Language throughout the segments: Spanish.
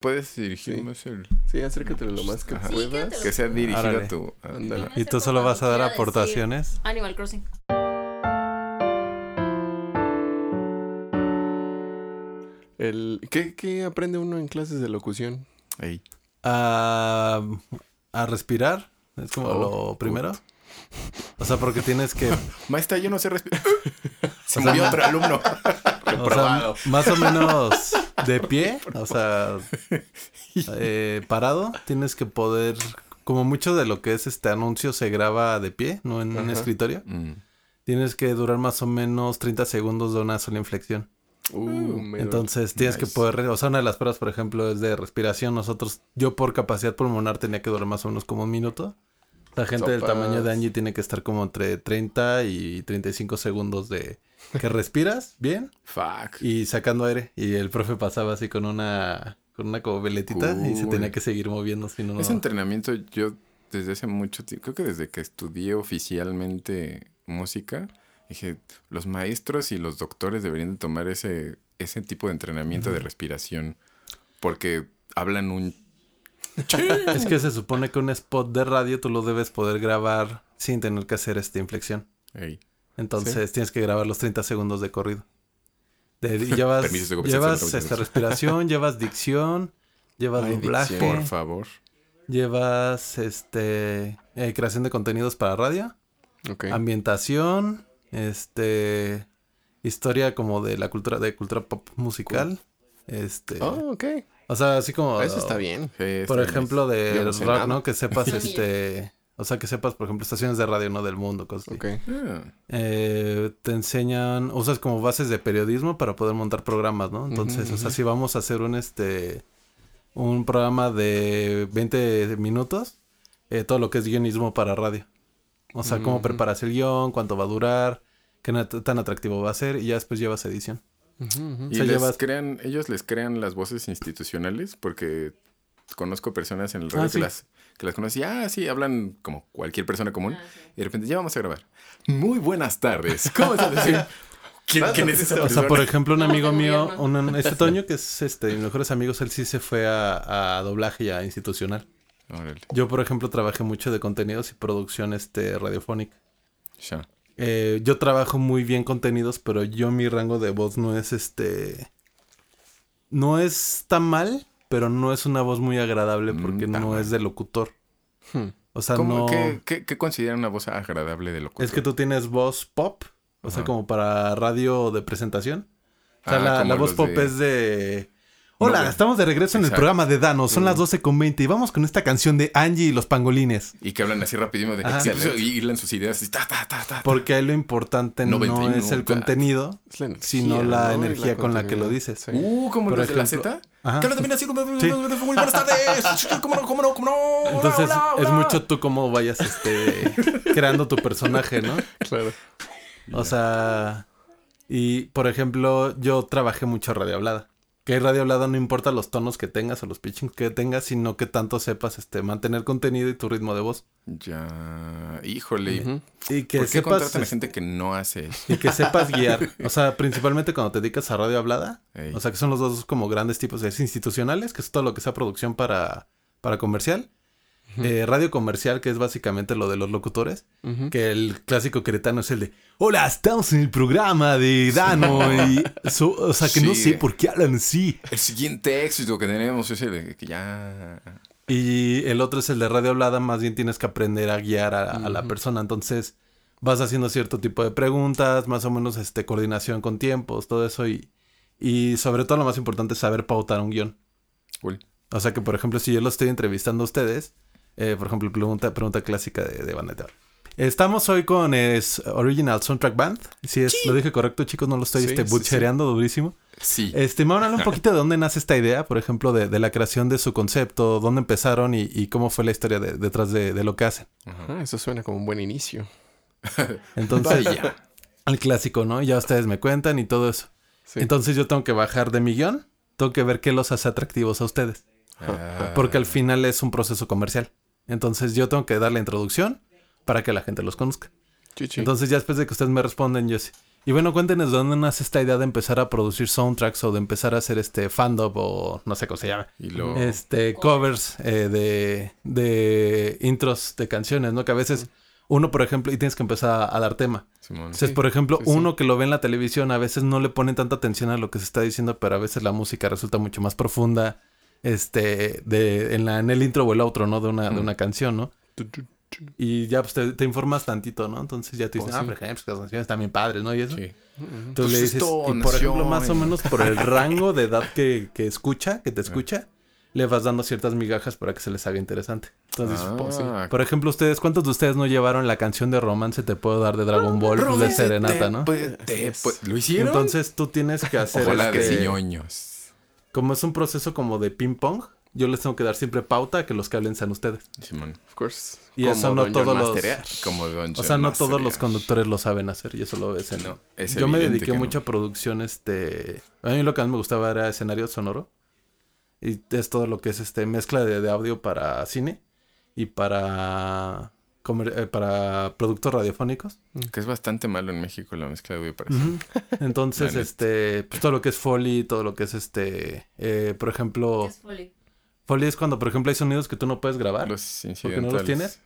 Puedes dirigir Sí. el... Sí, acércatelo lo más que Ajá. Puedas. Que sea dirigido Árale. a tu... a- Ándale. Van a Y tú solo vas a dar aportaciones. Animal Crossing. El, ¿qué, ¿Qué aprende uno en clases de locución? Ahí. A, a respirar. Es como Oh, lo primero. O sea, porque tienes que... Maestra, yo no sé respirar. Se O sea, murió otro alumno. O sea, más o menos de pie, o sea, eh, parado, tienes que poder, como mucho de lo que es este anuncio se graba de pie, no en un escritorio, Mm. tienes que durar más o menos 30 segundos de una sola inflexión. Uh. Entonces tienes que poder, o sea, una de las pruebas, por ejemplo, es de respiración. Nosotros, yo por capacidad pulmonar tenía que durar más o menos como un minuto. La gente del tamaño de Angie tiene que estar como entre 30 y 35 segundos de que respiras bien Fuck. y sacando aire. Y el profe pasaba así con una, con una como veletita y se tenía que seguir moviendo. Si no, Ese entrenamiento yo desde hace mucho tiempo, creo que desde que estudié oficialmente música, dije, los maestros y los doctores deberían de tomar ese, ese tipo de entrenamiento de respiración porque hablan un... Es que se supone que un spot de radio tú lo debes poder grabar sin tener que hacer esta inflexión. Ey, Entonces tienes que grabar los 30 segundos de corrido. De, llevas de llevas esta respiración, llevas dicción, llevas Ay, doblaje, dicción. por favor. llevas este eh, creación de contenidos para radio, ambientación, este historia como de la cultura de cultura pop musical, este, Oh, ok. o sea, así como Eso está bien. Sí, está por bien. ejemplo de no sé rock. ¿no? Que sepas este, o sea, que sepas por ejemplo estaciones de radio no del mundo, cosas así. Ok. Ah, Eh, te enseñan, usas como bases de periodismo para poder montar programas, ¿no? Entonces, o sea, si vamos a hacer un este un programa de 20 minutos, eh, todo lo que es guionismo para radio. O sea, cómo preparas el guion, cuánto va a durar, qué tan atractivo va a ser, y ya después llevas edición. Y sea, les llevas- crean, ellos les crean las voces institucionales porque conozco personas en el radio Ah, que, sí. las, que las conocen y, ah, sí, hablan como cualquier persona común. Ah, sí. Y de repente, ya vamos a grabar. Muy buenas tardes. ¿Cómo estás? Sí. ¿Quién, quién es esa O sea, persona? por ejemplo, un amigo de mío, gobierno. un- este Toño, que es este, mis mejores amigos, él sí se fue a, a doblaje y a institucional. Órale, Yo, por ejemplo, trabajé mucho de contenidos y producción este, radiofónica. ya. Eh, yo trabajo muy bien contenidos, pero yo mi rango de voz no es este. No es tan mal, pero no es una voz muy agradable Mm, porque no es de locutor. Hmm. O sea, ¿Cómo, no. qué, qué, qué consideran una voz agradable de locutor? Es que tú tienes voz pop, o sea, como para radio de presentación. O sea, Ah, la, la voz pop de- es de. Hola, No, estamos de regreso en el Exacto. programa de Dano. Son Mm. las 12 con 20 y vamos con esta canción de Angie y los pangolines. Y que hablan así rapidísimo de y hilan sus ideas y ta, ta, ta, ta. Porque ahí lo importante no 91 es el contenido, Es la energía, sino la ¿no? energía Es con la que lo dices. Sí. Uh, como Por los de la ejemplo- Z. Ajá. Que hablan también así como... Sí. Muy buenas tardes. ¿Cómo no, cómo no, cómo no? Hola, Entonces hola, es hola. mucho tú cómo vayas este creando tu personaje, ¿no? Claro. O sea, y por ejemplo, yo trabajé mucho radio hablada. Que radio hablada no importa los tonos que tengas o los pitchings que tengas, sino que tanto sepas este mantener contenido y tu ritmo de voz. Ya, híjole. Y que ¿Por qué sepas contratan a este, gente que no hace eso? y que sepas guiar. O sea, principalmente cuando te dedicas a radio hablada, Ey. o sea, que son los dos como grandes tipos de institucionales, que es todo lo que sea producción para, para comercial. Eh, radio comercial, que es básicamente lo de los locutores. Que el clásico queretano es el de Hola, estamos en el programa de Dano. y so- o sea, que no sé por qué hablan así. El siguiente éxito que tenemos es el de que ya... Y el otro es el de radio hablada. Más bien tienes que aprender a guiar a, a la persona. Entonces vas haciendo cierto tipo de preguntas, más o menos este, coordinación con tiempos, todo eso. Y, y sobre todo lo más importante es saber pautar un guion. Cool. O sea que, por ejemplo, si yo lo estoy entrevistando a ustedes, eh, por ejemplo, pregunta, pregunta clásica de, de Bandeta. Estamos hoy con es, Original Soundtrack Band. Si es, lo dije correcto, chicos, no lo estoy Sí, este, sí, butchereando durísimo. Sí. Este, me van a hablar un poquito de dónde nace esta idea, por ejemplo, de, de la creación de su concepto, dónde empezaron y, y cómo fue la historia de- detrás de, de lo que hacen. Ajá. Eso suena como un buen inicio. Entonces, Vaya. el clásico, ¿no? Ya ustedes me cuentan y todo eso. Sí. Entonces yo tengo que bajar de mi guion, tengo que ver qué los hace atractivos a ustedes. Ah. Porque al final es un proceso comercial. Entonces yo tengo que dar la introducción para que la gente los conozca. Chichi. Entonces ya después de que ustedes me responden, yo sí. Y bueno, cuéntenos de dónde nace esta idea de empezar a producir soundtracks o de empezar a hacer este fandom o no sé cómo se llama. Y lo... Este, covers eh, de, de intros de canciones, ¿no? Que a veces uno, por ejemplo, y tienes que empezar a, a dar tema. Simón. Entonces, por ejemplo, sí, sí. uno que lo ve en la televisión, a veces no le ponen tanta atención a lo que se está diciendo, pero a veces la música resulta mucho más profunda, este, de, en, la, en el intro o el outro, ¿no? De una, de una canción, ¿no? Y ya, pues, te, te informas tantito, ¿no? Entonces ya te dices, Oh, ah, sí. por ejemplo, las canciones bien padres, ¿no? Y eso. Sí. Entonces Pues le dices, y por ejemplo, más o en- menos por el rango de edad que, que escucha, que te escucha, le vas dando ciertas migajas para que se les haga interesante. Entonces, pues, sí. Ah, por ejemplo, ustedes, ¿cuántos de ustedes no llevaron la canción de romance Te puedo dar de Dragon Ball pues, de Serenata, no? Pues, te- pues, ¿Lo hicieron? Entonces tú tienes que hacer Ojalá este- de ñoños. Como es un proceso como de ping pong, yo les tengo que dar siempre pauta a que los que hablen sean ustedes. Simón. Of course. Y eso no todos los-. Como Don O sea, no todos los conductores lo saben hacer y eso lo ves en... No, es yo me dediqué no. mucho a producción, este... A mí lo que más me gustaba era escenario sonoro. Y es todo lo que es este mezcla de, de audio para cine y para... comer- eh, para productos radiofónicos. Que es bastante malo en México la mezcla de audio para. Entonces, este... Pues todo lo que es Foley, todo lo que es este... eh, por ejemplo... Es Foley. Foley es cuando, por ejemplo, hay sonidos que tú no puedes grabar. los Porque no los tienes.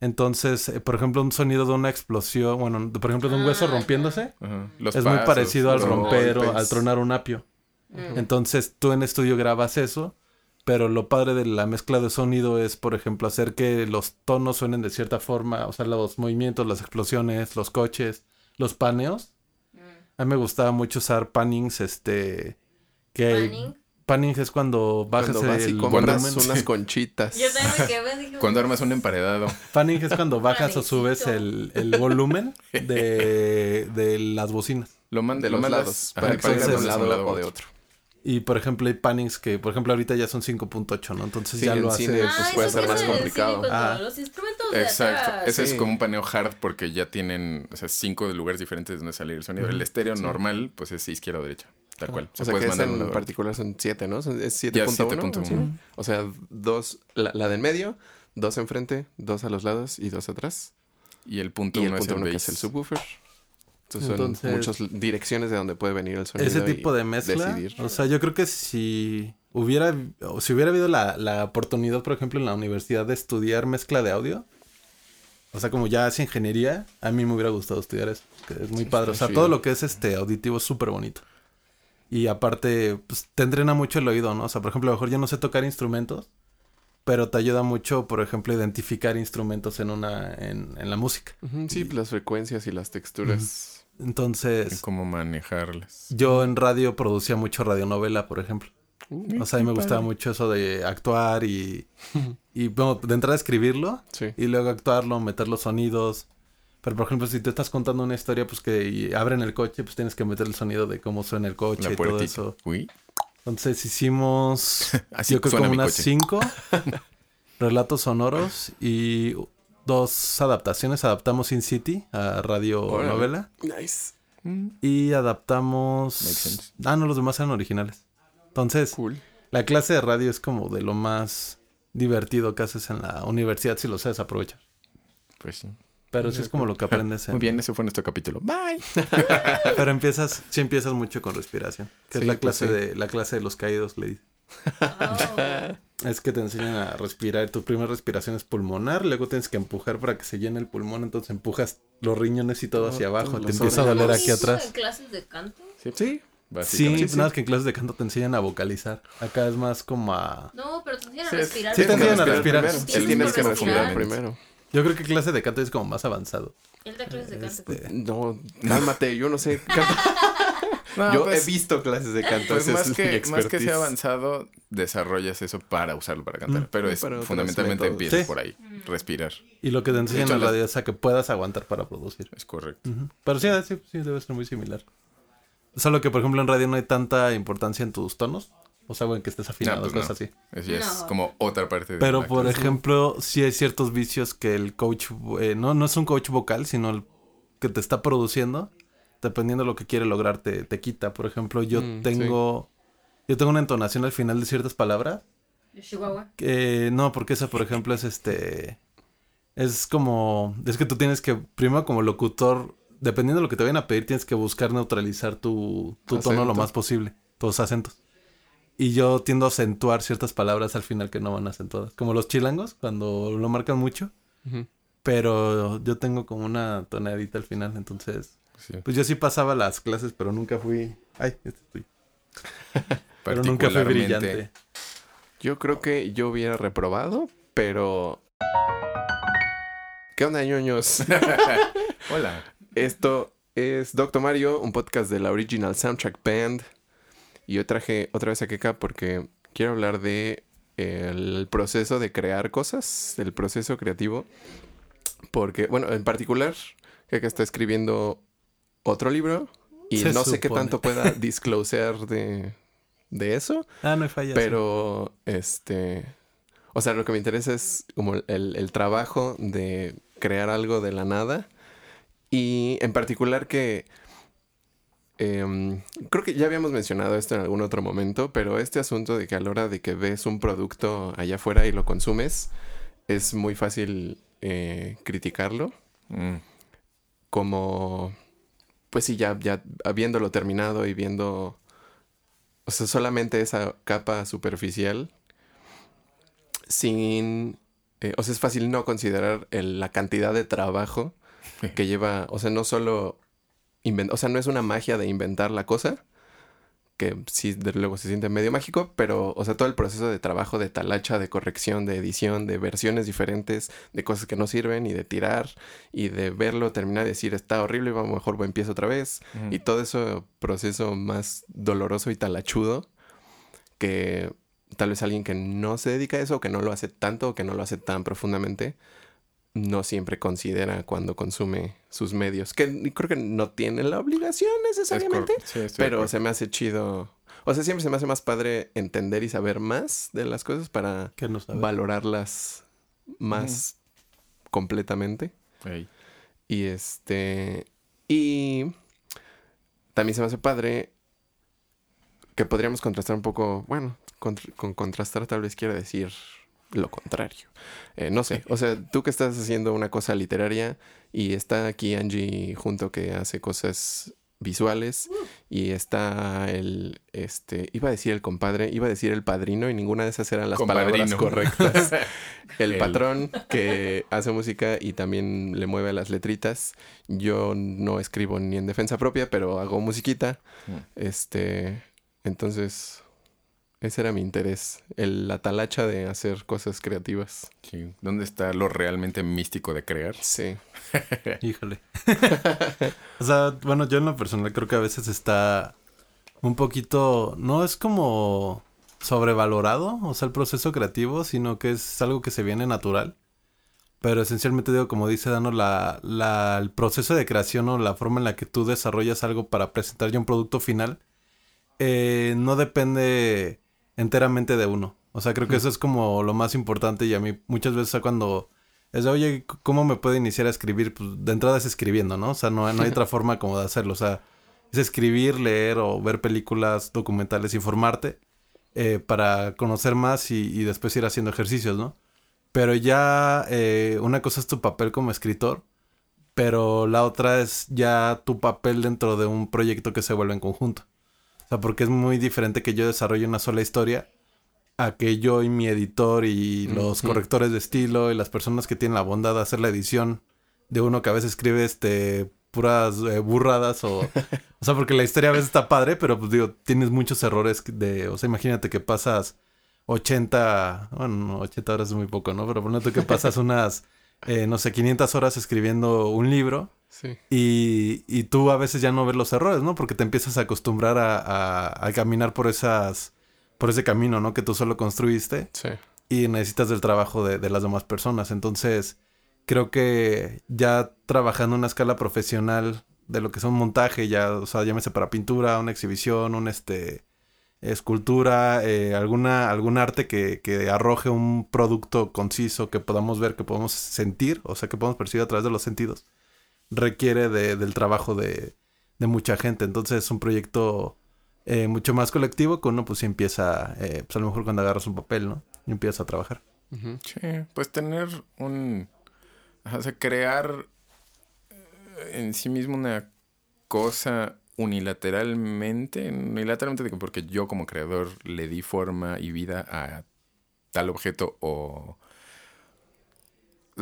Entonces, eh, por ejemplo, un sonido de una explosión, bueno, de- por ejemplo, de un hueso Ah, rompiéndose. Los es muy parecido al romper o golpes. al tronar un apio. Mm. Entonces, tú en estudio grabas eso, pero lo padre de la mezcla de sonido es, por ejemplo, hacer que los tonos suenen de cierta forma, o sea, los movimientos, las explosiones, los coches, los paneos. Mm. A mí me gustaba mucho usar pannings, este, que Panning. panning es cuando bajas Cuando vas y el compras volumen. unas conchitas. Yo también quedé dije, Cuando armas un emparedado. Panning es cuando bajas o subes el, el volumen de, de las bocinas. Lo man- de lo los lados. Para que de un lado o de otro. Y por ejemplo hay pannings que, por ejemplo, ahorita ya son 5.8, ¿no? Entonces Sí, ya en lo hace. cine, Ah, pues, eso puede ser es más complicado. cine Ah. Los instrumentos de Exacto. Ese Sí. es como un paneo hard porque ya tienen, o sea, cinco lugares diferentes donde salir el sonido. El estéreo normal, pues es izquierda o derecha. Tal cual. O sea que es en particular son 7, ¿no? Son- Es Ya 7.1. 7.1. ¿sí? O sea, dos, la, la de en medio, dos enfrente, dos a los lados y dos atrás. Y el punto Y el uno es punto el uno que es el subwoofer. Entonces, Entonces, son muchas direcciones de donde puede venir el sonido. Ese y tipo de mezcla. Decidir. O sea, yo creo que si hubiera, o si hubiera habido la, la oportunidad, por ejemplo, en la universidad de estudiar mezcla de audio, o sea, como ya hace ingeniería, a mí me hubiera gustado estudiar eso, que es muy padre. O sea, todo lo que es este auditivo es súper bonito. Y aparte, pues te entrena mucho el oído, ¿no? O sea, por ejemplo, a lo mejor yo no sé tocar instrumentos, pero te ayuda mucho, por ejemplo, identificar instrumentos en una, en, en la música. Sí, las frecuencias y las texturas. Entonces, Cómo manejarlas. yo en radio producía mucho radionovela, por ejemplo. Uh, O sea, a mí me gustaba mucho eso de actuar y, y bueno, de entrada escribirlo sí. y luego actuarlo, meter los sonidos. Pero por ejemplo, si te estás contando una historia, pues que y abren el coche, pues tienes que meter el sonido de cómo suena el coche La y todo eso. Uy. Entonces hicimos, Así yo creo como unas coche. cinco relatos sonoros y dos adaptaciones. Adaptamos In City a radio Órale. novela Nice. y adaptamos... Makes sense. Ah, no, los demás eran originales. Entonces, Cool. la clase de radio es como de lo más divertido que haces en la universidad si lo sabes aprovechar. Pues sí. Pero sí es como lo que aprendes en... Muy bien, ese fue nuestro capítulo. Bye. Pero empiezas, sí empiezas mucho con respiración. Que Sí, es la pues clase sí. de, la clase de los caídos, le dice. Oh. Es que te enseñan a respirar. Tu primera respiración es pulmonar, luego tienes que empujar para que se llene el pulmón, entonces empujas los riñones y todo hacia abajo. Te empieza a doler aquí ¿Eso atrás. en clases de canto? Sí. Sí, nada más que en clases de canto te enseñan a vocalizar. Acá es más como a... No, pero te enseñan a Sí, respirar. sí te enseñan a respirar. primero. Tienes Sí, tienes que respirar respirar. primero. Yo creo que clase de canto es como más avanzado. Él da clases de canto. Este, No, cálmate, yo no sé. canto. No, yo pues- he visto clases de canto. Pues más es que, más que sea avanzado, desarrollas eso para usarlo para cantar. Mm. Pero es fundamentalmente métodos. empieza Sí. por ahí. Respirar. Y lo que te enseñan en radio es a que puedas aguantar para producir. Es correcto. Pero sí, sí, sí, debe ser muy similar. Solo que, por ejemplo, en radio no hay tanta importancia en tus tonos. O sea, en que estés afinado, No, pues cosas no. así. Eso es No. como otra parte de Pero, la por clase. ejemplo, sí hay ciertos vicios que el coach... eh, no, no es un coach vocal, sino el que te está produciendo. Dependiendo de lo que quiere lograr, te, te quita. Por ejemplo, yo Mm, tengo... Yo tengo una entonación al final de ciertas palabras. Chihuahua. Que no, porque esa, por ejemplo, es este. Es como. Es que tú tienes que, primero, como locutor, dependiendo de lo que te vayan a pedir, tienes que buscar neutralizar tu, tu tono lo más posible, tus acentos. Y yo tiendo a acentuar ciertas palabras al final que no van acentuadas. Como los chilangos, cuando lo marcan mucho. Pero yo tengo como una tonadita al final, entonces... Sí. Pues yo sí pasaba las clases, pero nunca fui... Ay, este es tuyo. Pero nunca fui brillante. Yo creo que yo hubiera reprobado, pero... ¿Qué onda, ñoños? Hola. Esto es Doctor Mario, un podcast de la Original Soundtrack Band. Y yo traje otra vez a Keka porque quiero hablar de el proceso de crear cosas, el proceso creativo. Porque, bueno, en particular, Keka está escribiendo otro libro y Se no sé qué tanto pueda disclosear de, de eso. Ah, no hay falla. Pero, este. O sea, lo que me interesa es como el, el trabajo de crear algo de la nada. Y en particular que. em, creo que ya habíamos mencionado esto en algún otro momento, pero este asunto de que a la hora de que ves un producto allá afuera y lo consumes, es muy fácil eh, criticarlo. Mm, Como. Pues sí, ya, ya habiéndolo terminado y viendo. O sea, solamente esa capa superficial. Sin. eh, o sea, es fácil no considerar el- la cantidad de trabajo que lleva. O sea, no solo. o sea, no es una magia de inventar la cosa. Que sí, desde luego se siente medio mágico, pero, o sea, todo el proceso de trabajo, de talacha, de corrección, de edición, de versiones diferentes, de cosas que no sirven y de tirar y de verlo terminar y decir está horrible, vamos mejor empiezo otra vez. Y todo ese proceso más doloroso y talachudo que tal vez alguien que no se dedica a eso, que no lo hace tanto, o que no lo hace tan profundamente, no siempre considera cuando consume sus medios. Que creo que no tiene la obligación Es necesariamente, sí, pero se me hace chido. O sea, siempre se me hace más padre entender y saber más de las cosas para no valorarlas más completamente. Y este. Y también se me hace padre que podríamos contrastar un poco. Bueno, con contrastar tal vez quiero decir lo contrario. Eh, no sé. O sea, tú que estás haciendo una cosa literaria y está aquí Angie junto que hace cosas visuales y está el este iba a decir el compadre iba a decir el padrino y ninguna de esas eran las palabras correctas el, El- patrón que hace música y también le mueve las letritas. Yo no escribo ni en defensa propia, pero hago musiquita. Mm. Este, entonces ese era mi interés, el, la talacha de hacer cosas creativas. Sí. ¿Dónde está lo realmente místico de crear? Sí. Híjole. o sea, bueno, yo en lo personal creo que a veces está un poquito, no es como sobrevalorado, o sea, el proceso creativo, sino que es algo que se viene natural. Pero esencialmente digo, como dice Dano, la, la, el proceso de creación o la forma en la que tú desarrollas algo para presentar ya un producto final, eh, no depende enteramente de uno. O sea, creo que eso es como lo más importante y a mí muchas veces cuando es de, oye, ¿cómo me puedo iniciar a escribir? Pues de entrada es escribiendo, ¿no? O sea, no, no hay otra forma como de hacerlo. O sea, es escribir, leer o ver películas, documentales, informarte eh, para conocer más y, y después ir haciendo ejercicios, ¿no? Pero ya eh, una cosa es tu papel como escritor, pero la otra es ya tu papel dentro de un proyecto que se vuelve en conjunto. O sea, porque es muy diferente que yo desarrolle una sola historia a que yo y mi editor y los correctores de estilo y las personas que tienen la bondad de hacer la edición de uno que a veces escribe este puras eh, burradas o o sea porque la historia a veces está padre pero pues digo tienes muchos errores de o sea imagínate que pasas 80 bueno no, 80 horas es muy poco no pero ponle tú que pasas unas eh, no sé 500 horas escribiendo un libro Sí. y, y tú a veces ya no ves los errores, ¿no? Porque te empiezas a acostumbrar a, a- a caminar por esas, por ese camino, ¿no? Que tú solo construiste Sí. y necesitas del trabajo de, de las demás personas. Entonces, creo que ya trabajando en una escala profesional de lo que es un montaje, ya, o sea, llámese para pintura, una exhibición, un este escultura, eh, alguna, algún arte que, que arroje un producto conciso que podamos ver, que podamos sentir, o sea, que podamos percibir a través de los sentidos, requiere de- del trabajo de, de mucha gente. Entonces es un proyecto eh, mucho más colectivo que uno pues sí empieza, eh, pues a lo mejor cuando agarras un papel, ¿no? Y empiezas a trabajar. Sí, pues tener un... O sea, crear... en sí mismo una cosa unilateralmente, unilateralmente digo, porque yo como creador le di forma y vida a tal objeto o,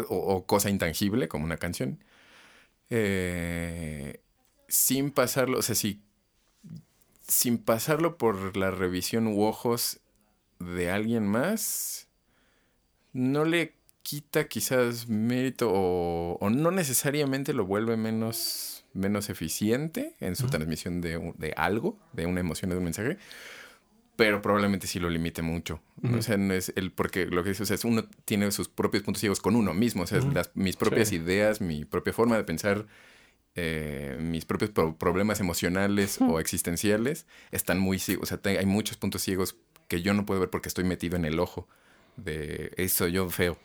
o, o cosa intangible como una canción, eh, sin pasarlo, o sea, si, sin pasarlo por la revisión u ojos de alguien más, no le quita quizás mérito o, o no necesariamente lo vuelve menos, menos eficiente en su transmisión de, de algo, de una emoción, de un mensaje, pero probablemente sí lo limite mucho. O sea, no es el, porque lo que dice, o sea, es uno tiene sus propios puntos ciegos con uno mismo, o sea, las, mis propias Sí. ideas, mi propia forma de pensar, eh, mis propios pro- problemas emocionales o existenciales están muy ciegos, o sea, hay muchos puntos ciegos que yo no puedo ver porque estoy metido en el ojo de eso yo feo.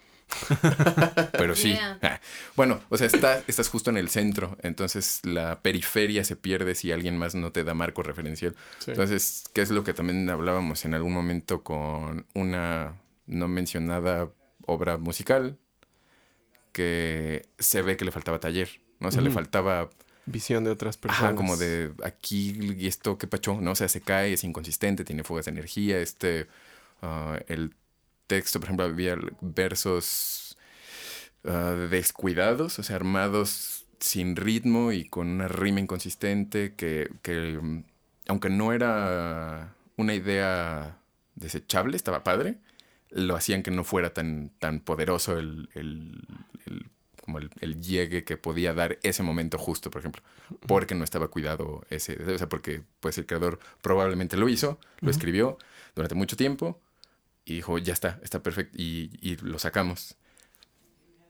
Pero sí. Yeah. Ah, Bueno, o sea, está, estás justo en el centro, entonces la periferia se pierde si alguien más no te da marco referencial. Sí. Entonces, ¿qué es lo que también hablábamos en algún momento con una no mencionada obra musical? Que se ve que le faltaba taller, ¿no? O sea, le faltaba Visión de otras personas. Ajá, como de aquí y esto, qué pacho, ¿no? O sea, se cae, es inconsistente, tiene fugas de energía. Este, ah, el texto, por ejemplo, había versos ah, descuidados, o sea, armados sin ritmo y con una rima inconsistente que, que, mm, aunque no era una idea desechable, estaba padre, lo hacían que no fuera tan, tan poderoso el, el- el- como el, el llegue que podía dar ese momento justo, por ejemplo, porque no estaba cuidado ese, o sea, porque pues el creador probablemente lo hizo, lo escribió durante mucho tiempo y dijo, ya está, está perfecto, y, y lo sacamos.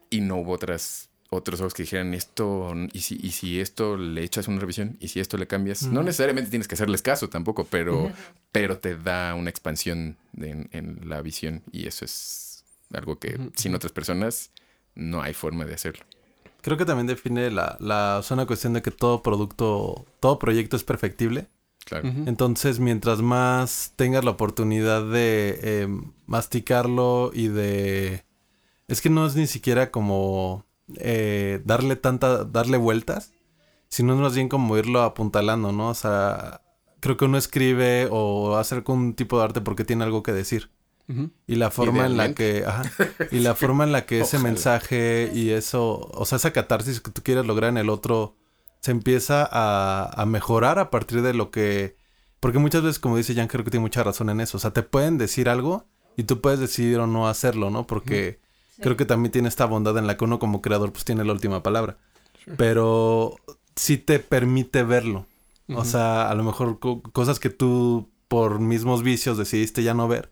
Y no hubo otras otros ojos que dijeran esto, y si, y si esto le echas una revisión, y si esto le cambias, no necesariamente tienes que hacerles caso tampoco, pero, pero te da una expansión en, en la visión, y eso es algo que sin otras personas no hay forma de hacerlo. Creo que también define la, la o sea, una cuestión de que todo producto, todo proyecto es perfectible. Claro. Entonces, mientras más tengas la oportunidad de eh, masticarlo y de... Es que no es ni siquiera como eh, darle tanta, darle vueltas, sino es más bien como irlo apuntalando, ¿no? O sea, creo que uno escribe o hace algún tipo de arte porque tiene algo que decir. Y la forma en la que, ajá, y la forma en la que ese mensaje y eso, o sea, esa catarsis que tú quieres lograr en el otro, se empieza a, a mejorar a partir de lo que, porque muchas veces, como dice Jan, creo que tiene mucha razón en eso, o sea, te pueden decir algo y tú puedes decidir o no hacerlo, ¿no? Porque creo que también tiene esta bondad en la que uno como creador pues tiene la última palabra, pero sí te permite verlo, o sea, a lo mejor co- cosas que tú por mismos vicios decidiste ya no ver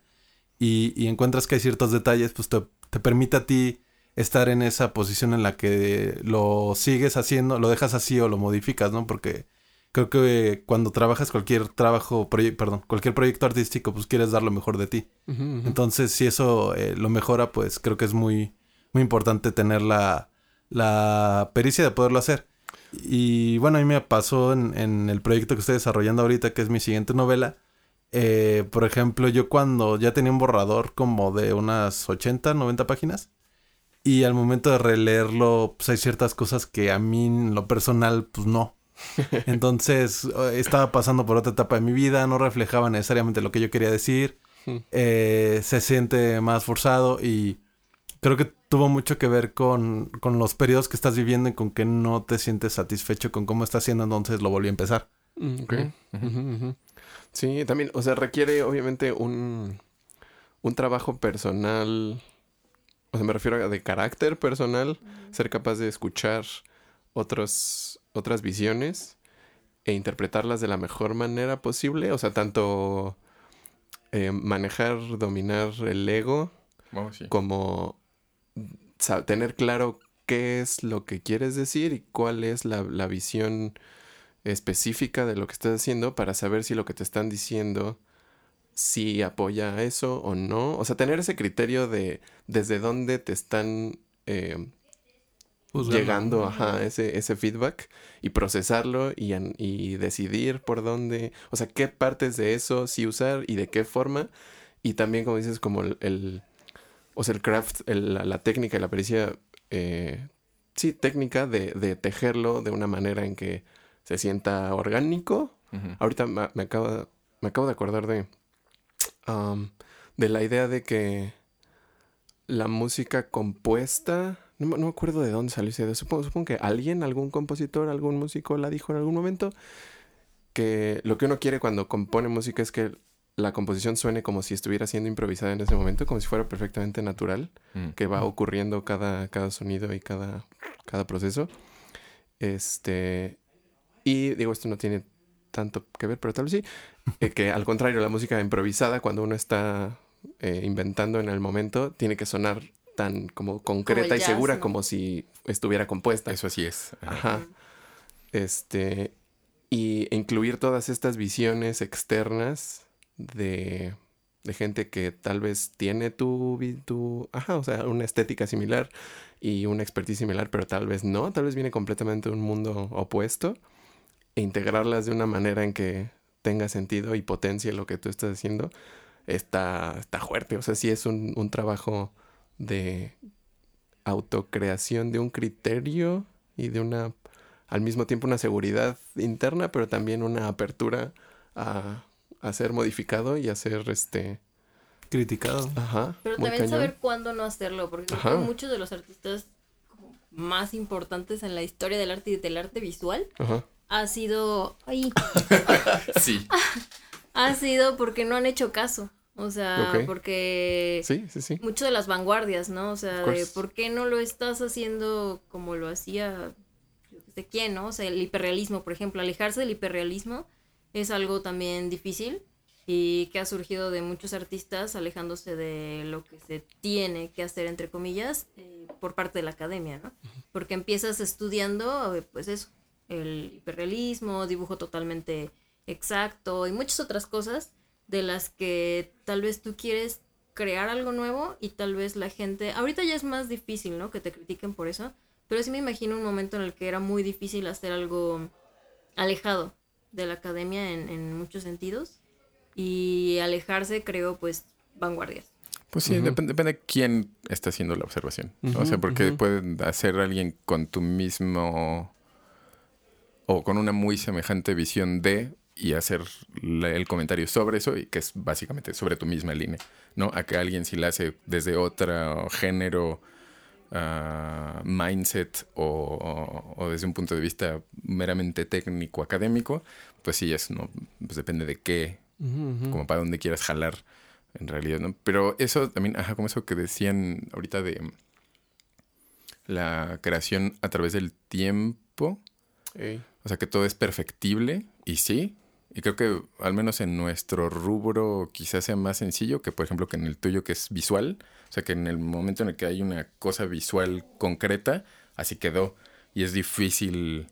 y, y encuentras que hay ciertos detalles, pues te, te permite a ti estar en esa posición en la que lo sigues haciendo, lo dejas así o lo modificas, ¿no? Porque creo que cuando trabajas cualquier trabajo, perdón, cualquier proyecto artístico, pues quieres dar lo mejor de ti. Entonces, si eso eh, lo mejora, pues creo que es muy, muy importante tener la, la pericia de poderlo hacer. Y bueno, a mí me pasó en, en el proyecto que estoy desarrollando ahorita, que es mi siguiente novela. Eh, por ejemplo, yo cuando ya tenía un borrador como de unas 80, 90 páginas, y al momento de releerlo, pues hay ciertas cosas que a mí en lo personal, pues no. Entonces, eh, estaba pasando por otra etapa de mi vida, no reflejaba necesariamente lo que yo quería decir eh, se siente más forzado y creo que tuvo mucho que ver con, con los periodos que estás viviendo y con que no te sientes satisfecho con cómo estás haciendo, entonces lo volví a empezar. Mm. Sí, también, o sea, requiere obviamente un, un trabajo personal, o sea, me refiero a de carácter personal, ser capaz de escuchar otros, otras visiones e interpretarlas de la mejor manera posible, o sea, tanto eh, manejar, dominar el ego, Oh, sí. como tener claro qué es lo que quieres decir y cuál es la, la visión específica de lo que estás haciendo para saber si lo que te están diciendo si apoya eso o no. O sea, tener ese criterio de desde dónde te están eh, llegando ajá, ese, ese feedback y procesarlo y, y decidir por dónde, o sea, qué partes de eso sí usar y de qué forma. Y también, como dices, como el, el- o sea, el craft, el- la, la técnica y la pericia eh, sí, técnica de, de tejerlo de una manera en que se sienta orgánico. Ahorita me, me acabo, me acabo de acordar de, de la idea de que la música compuesta, no, me- no me acuerdo de dónde salió esa idea, supongo, supongo que alguien, algún compositor, algún músico la dijo en algún momento, que lo que uno quiere cuando compone música es que la composición suene como si estuviera siendo improvisada en ese momento, como si fuera perfectamente natural Mm. que va ocurriendo cada, cada sonido y cada, cada proceso. Este. Y digo, esto no tiene tanto que ver, pero tal vez sí. eh, que al contrario, la música improvisada, cuando uno está eh, inventando en el momento, tiene que sonar tan como concreta y jazz, segura ¿no? como si estuviera compuesta. Eso así es. Ajá. Este. Y incluir todas estas visiones externas de, de gente que tal vez tiene tu, tu. Ajá, o sea, una estética similar y una expertise similar, pero tal vez no. Tal vez viene completamente de un mundo opuesto. E integrarlas de una manera en que tenga sentido y potencie lo que tú estás haciendo está, está fuerte. O sea, sí es un, un trabajo de autocreación de un criterio y de una, al mismo tiempo una seguridad interna, pero también una apertura a, a ser modificado y a ser este, Criticado. ajá, Pero también cañón. saber cuándo no hacerlo, porque creo Ajá. que muchos de los artistas más importantes en la historia del arte y del arte visual Ajá. Ha sido, ay, Sí. ha sido porque no han hecho caso. O sea, porque Sí, sí, sí. mucho de las vanguardias, ¿no? O sea, de por qué no lo estás haciendo como lo hacía sé quién, ¿no? O sea, el hiperrealismo, por ejemplo, alejarse del hiperrealismo es algo también difícil y que ha surgido de muchos artistas alejándose de lo que se tiene que hacer, entre comillas, eh, por parte de la academia, ¿no? Porque empiezas estudiando, eh, pues eso, el hiperrealismo, dibujo totalmente exacto y muchas otras cosas de las que tal vez tú quieres crear algo nuevo y tal vez la gente, ahorita ya es más difícil, ¿no? Que te critiquen por eso, pero sí me imagino un momento en el que era muy difícil hacer algo alejado de la academia en, en muchos sentidos y alejarse creo pues vanguardias. Pues sí, depende, depende de quién está haciendo la observación. o sea, porque pueden hacer alguien con tu mismo o con una muy semejante visión de y hacer el comentario sobre eso y que es básicamente sobre tu misma línea, ¿no? A que alguien si la hace desde otro género, ah, mindset o, o desde un punto de vista meramente técnico académico, pues sí, es, ¿no? Pues depende de qué como para dónde quieras jalar, en realidad, ¿no? Pero eso también, ajá, como eso que decían ahorita de la creación a través del tiempo, Ey. O sea, que todo es perfectible, y sí, y creo que al menos en nuestro rubro quizás sea más sencillo que, por ejemplo, que en el tuyo que es visual, o sea, que en el momento en el que hay una cosa visual concreta, así quedó, y es difícil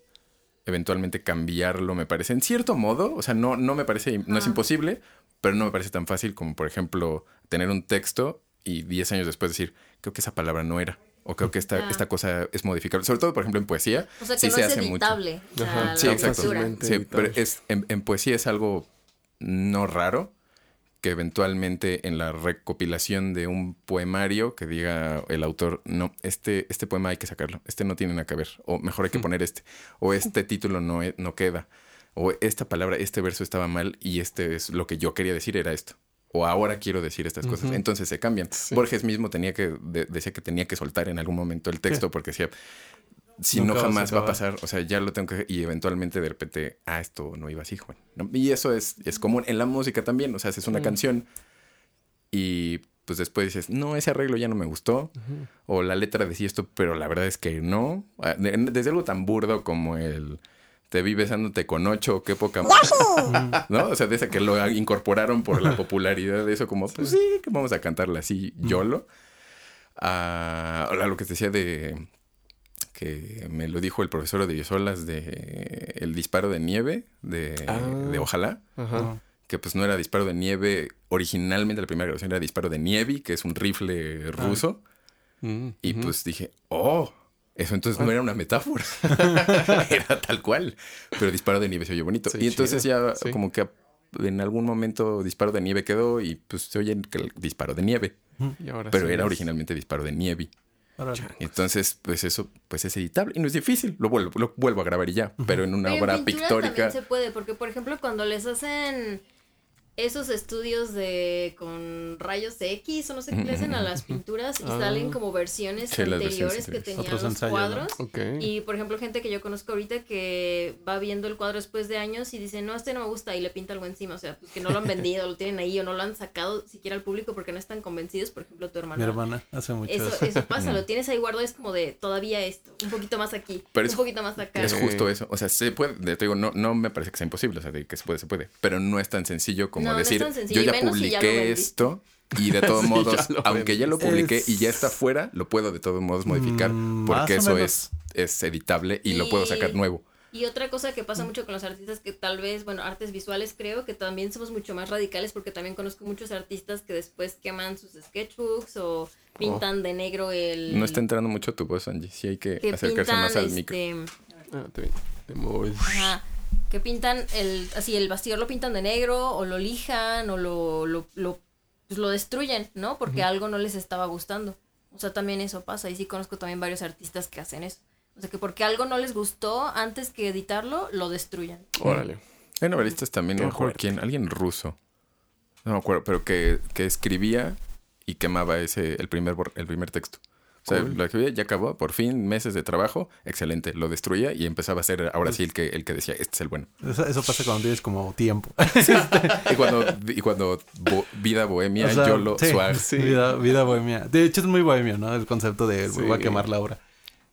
eventualmente cambiarlo, me parece. En cierto modo, o sea, no, no me parece, no es imposible, pero no me parece tan fácil como, por ejemplo, tener un texto y 10 años después decir, creo que esa palabra no era, o creo que esta, Ah. esta cosa es modificable. Sobre todo, por ejemplo, en poesía. O sea, que sí no se es hace mucho. editable. o sea, Ajá. la Sí, exacto. Sí, pero es, en, en poesía es algo no raro que eventualmente en la recopilación de un poemario que diga el autor, no, este, este poema hay que sacarlo, este no tiene nada que ver, o mejor hay que poner este, o este título no, e- no queda, o esta palabra, este verso estaba mal y este es lo que yo quería decir era esto. O ahora quiero decir estas cosas. Entonces se cambian. Sí. Borges mismo tenía que, de- decía que tenía que soltar en algún momento el texto porque decía, si Nunca no jamás va a pasar, o sea, ya lo tengo que... Y eventualmente de repente, ah, esto no iba así, Juan. ¿no? Y eso es, es común en la música también, o sea, haces una canción y pues después dices, no, ese arreglo ya no me gustó, o la letra decía esto, pero la verdad es que no. Ah, de- Desde algo tan burdo como el... Te vi besándote con ocho, qué poca... ¿No? O sea, de esa que lo incorporaron por la popularidad de eso, como, pues sí, que vamos a cantarla así, YOLO. Ah, ahora lo que te decía de que me lo dijo el profesor de Solas de el disparo de nieve de, Ah. de Ojalá, Ajá. que pues no era disparo de nieve, originalmente la primera grabación era disparo de nieve, que es un rifle ruso, Mm, y pues dije, oh, eso entonces no era una metáfora, era tal cual, pero disparo de nieve se oye bonito. Sí, y entonces chido, ya sí. como que en algún momento disparo de nieve quedó y pues se oye que el disparo de nieve, Y ahora pero sí era es- originalmente disparo de nieve. Entonces, pues eso pues es editable y no es difícil. Lo vuelvo, lo vuelvo a grabar y ya. Pero en una Pero en obra pintura pictórica. también se puede, porque por ejemplo cuando les hacen esos estudios de con rayos X o no sé qué le hacen a las pinturas y Ah. salen como versiones Sí, anteriores versiones que tenían Otros los ensayos, ¿no? cuadros. Ok. Y por ejemplo, gente que yo conozco ahorita que va viendo el cuadro después de años y dice, no, este no me gusta, y le pinta algo encima. O sea, pues que no lo han vendido, lo tienen ahí o no lo han sacado siquiera al público porque no están convencidos. Por ejemplo, tu hermana. Mi hermana hace mucho Eso, eso. eso pasa, lo tienes ahí guardado, es como de todavía esto, un poquito más aquí, Pero un es- poquito más acá. Es justo eso. O sea, se puede. Te digo, no, no me parece que sea imposible. O sea, de que se puede, se puede. Pero no es tan sencillo como No, no es decir, tan yo ya si publiqué esto y de todos Sí, modos, aunque ya lo publiqué y ya Es- está fuera, lo puedo de todos modos modificar Mm, porque eso es, es editable y lo puedo sacar nuevo. Y otra cosa que pasa mucho con los artistas que tal vez, bueno, artes visuales creo que también somos mucho más radicales porque también conozco muchos artistas que después queman sus sketchbooks o pintan de negro el... No está entrando mucho tu voz, Angie. Sí hay que, que acercarse pintan más al micro. este, Ah, te, te mueves. Ajá. Que pintan el, así el bastidor lo pintan de negro o lo lijan o lo, lo, lo, pues lo destruyen, ¿no? Porque algo no les estaba gustando. O sea, también eso pasa y sí conozco también varios artistas que hacen eso. O sea, que porque algo no les gustó antes que editarlo, lo destruyan. Órale. Hay novelistas también, no me acuerdo quién, alguien ruso. No me acuerdo, pero que, que escribía y quemaba ese, el primer, el primer texto. O sea, Cool. lo escribía, ya acabó, por fin, meses de trabajo, excelente. Lo destruía y empezaba a ser ahora sí el que, el que decía, este es el bueno. Eso, eso pasa cuando tienes como tiempo. Y cuando, y cuando bo- Vida Bohemia, O sea, yo lo sí. Sí. Vida, vida bohemia. De hecho, es muy bohemio, ¿no? El concepto de Sí. voy a quemar la obra.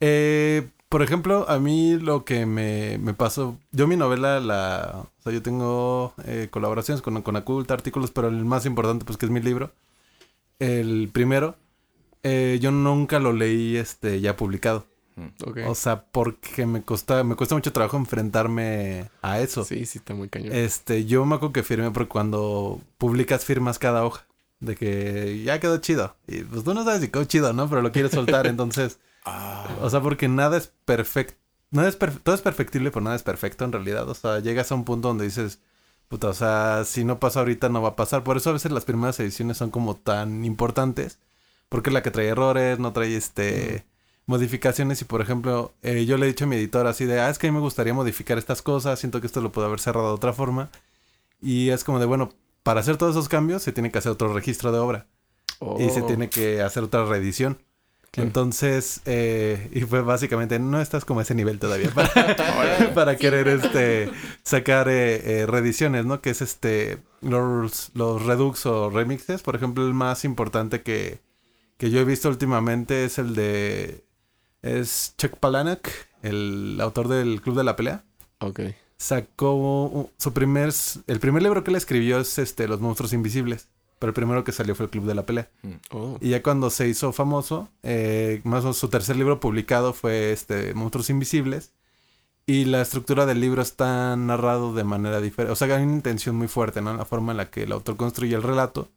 Eh, por ejemplo, a mí lo que me, me pasó. Yo mi novela la. O sea, yo tengo eh, colaboraciones con, con Aculta, artículos, pero el más importante, pues que es mi libro. El primero. Eh, yo nunca lo leí este ya publicado. Ok. O sea, porque me cuesta, me cuesta mucho trabajo enfrentarme a eso. sí, sí, está muy cañón. Este, yo me acuerdo que firmé porque cuando publicas firmas cada hoja. De que ya quedó chido. Y pues tú no sabes si quedó chido, ¿no? Pero lo quieres soltar, entonces. O sea, porque nada es perfecto. Nada es perfe- todo es perfectible, pero nada es perfecto en realidad. O sea, llegas a un punto donde dices, puta, o sea, si no pasa ahorita, no va a pasar. Por eso a veces las primeras ediciones son como tan importantes. Porque es la que trae errores, no trae este modificaciones. Y por ejemplo, eh, yo le he dicho a mi editor así de, ah, es que a mí me gustaría modificar estas cosas. Siento que esto lo puedo haber cerrado de otra forma. Y es como de, bueno, para hacer todos esos cambios se tiene que hacer otro registro de obra. Y se tiene que hacer otra reedición. Claro. Entonces, eh, y fue básicamente, no estás como a ese nivel todavía para, para querer este sacar eh, eh, reediciones, ¿no? Que es este, los, los redux o remixes. Por ejemplo, el más importante que, que yo he visto últimamente es el de, es Chuck Palahniuk, el autor del Club de la Pelea Ok. sacó su primer el primer libro que él escribió es este Los monstruos invisibles, pero el primero que salió fue el Club de la Pelea. Oh. Y ya cuando se hizo famoso, eh, más o menos su tercer libro publicado fue este Monstruos invisibles y la estructura del libro está narrado de manera diferente, o sea, hay una intención muy fuerte, ¿no? En la forma en la que el autor construye el relato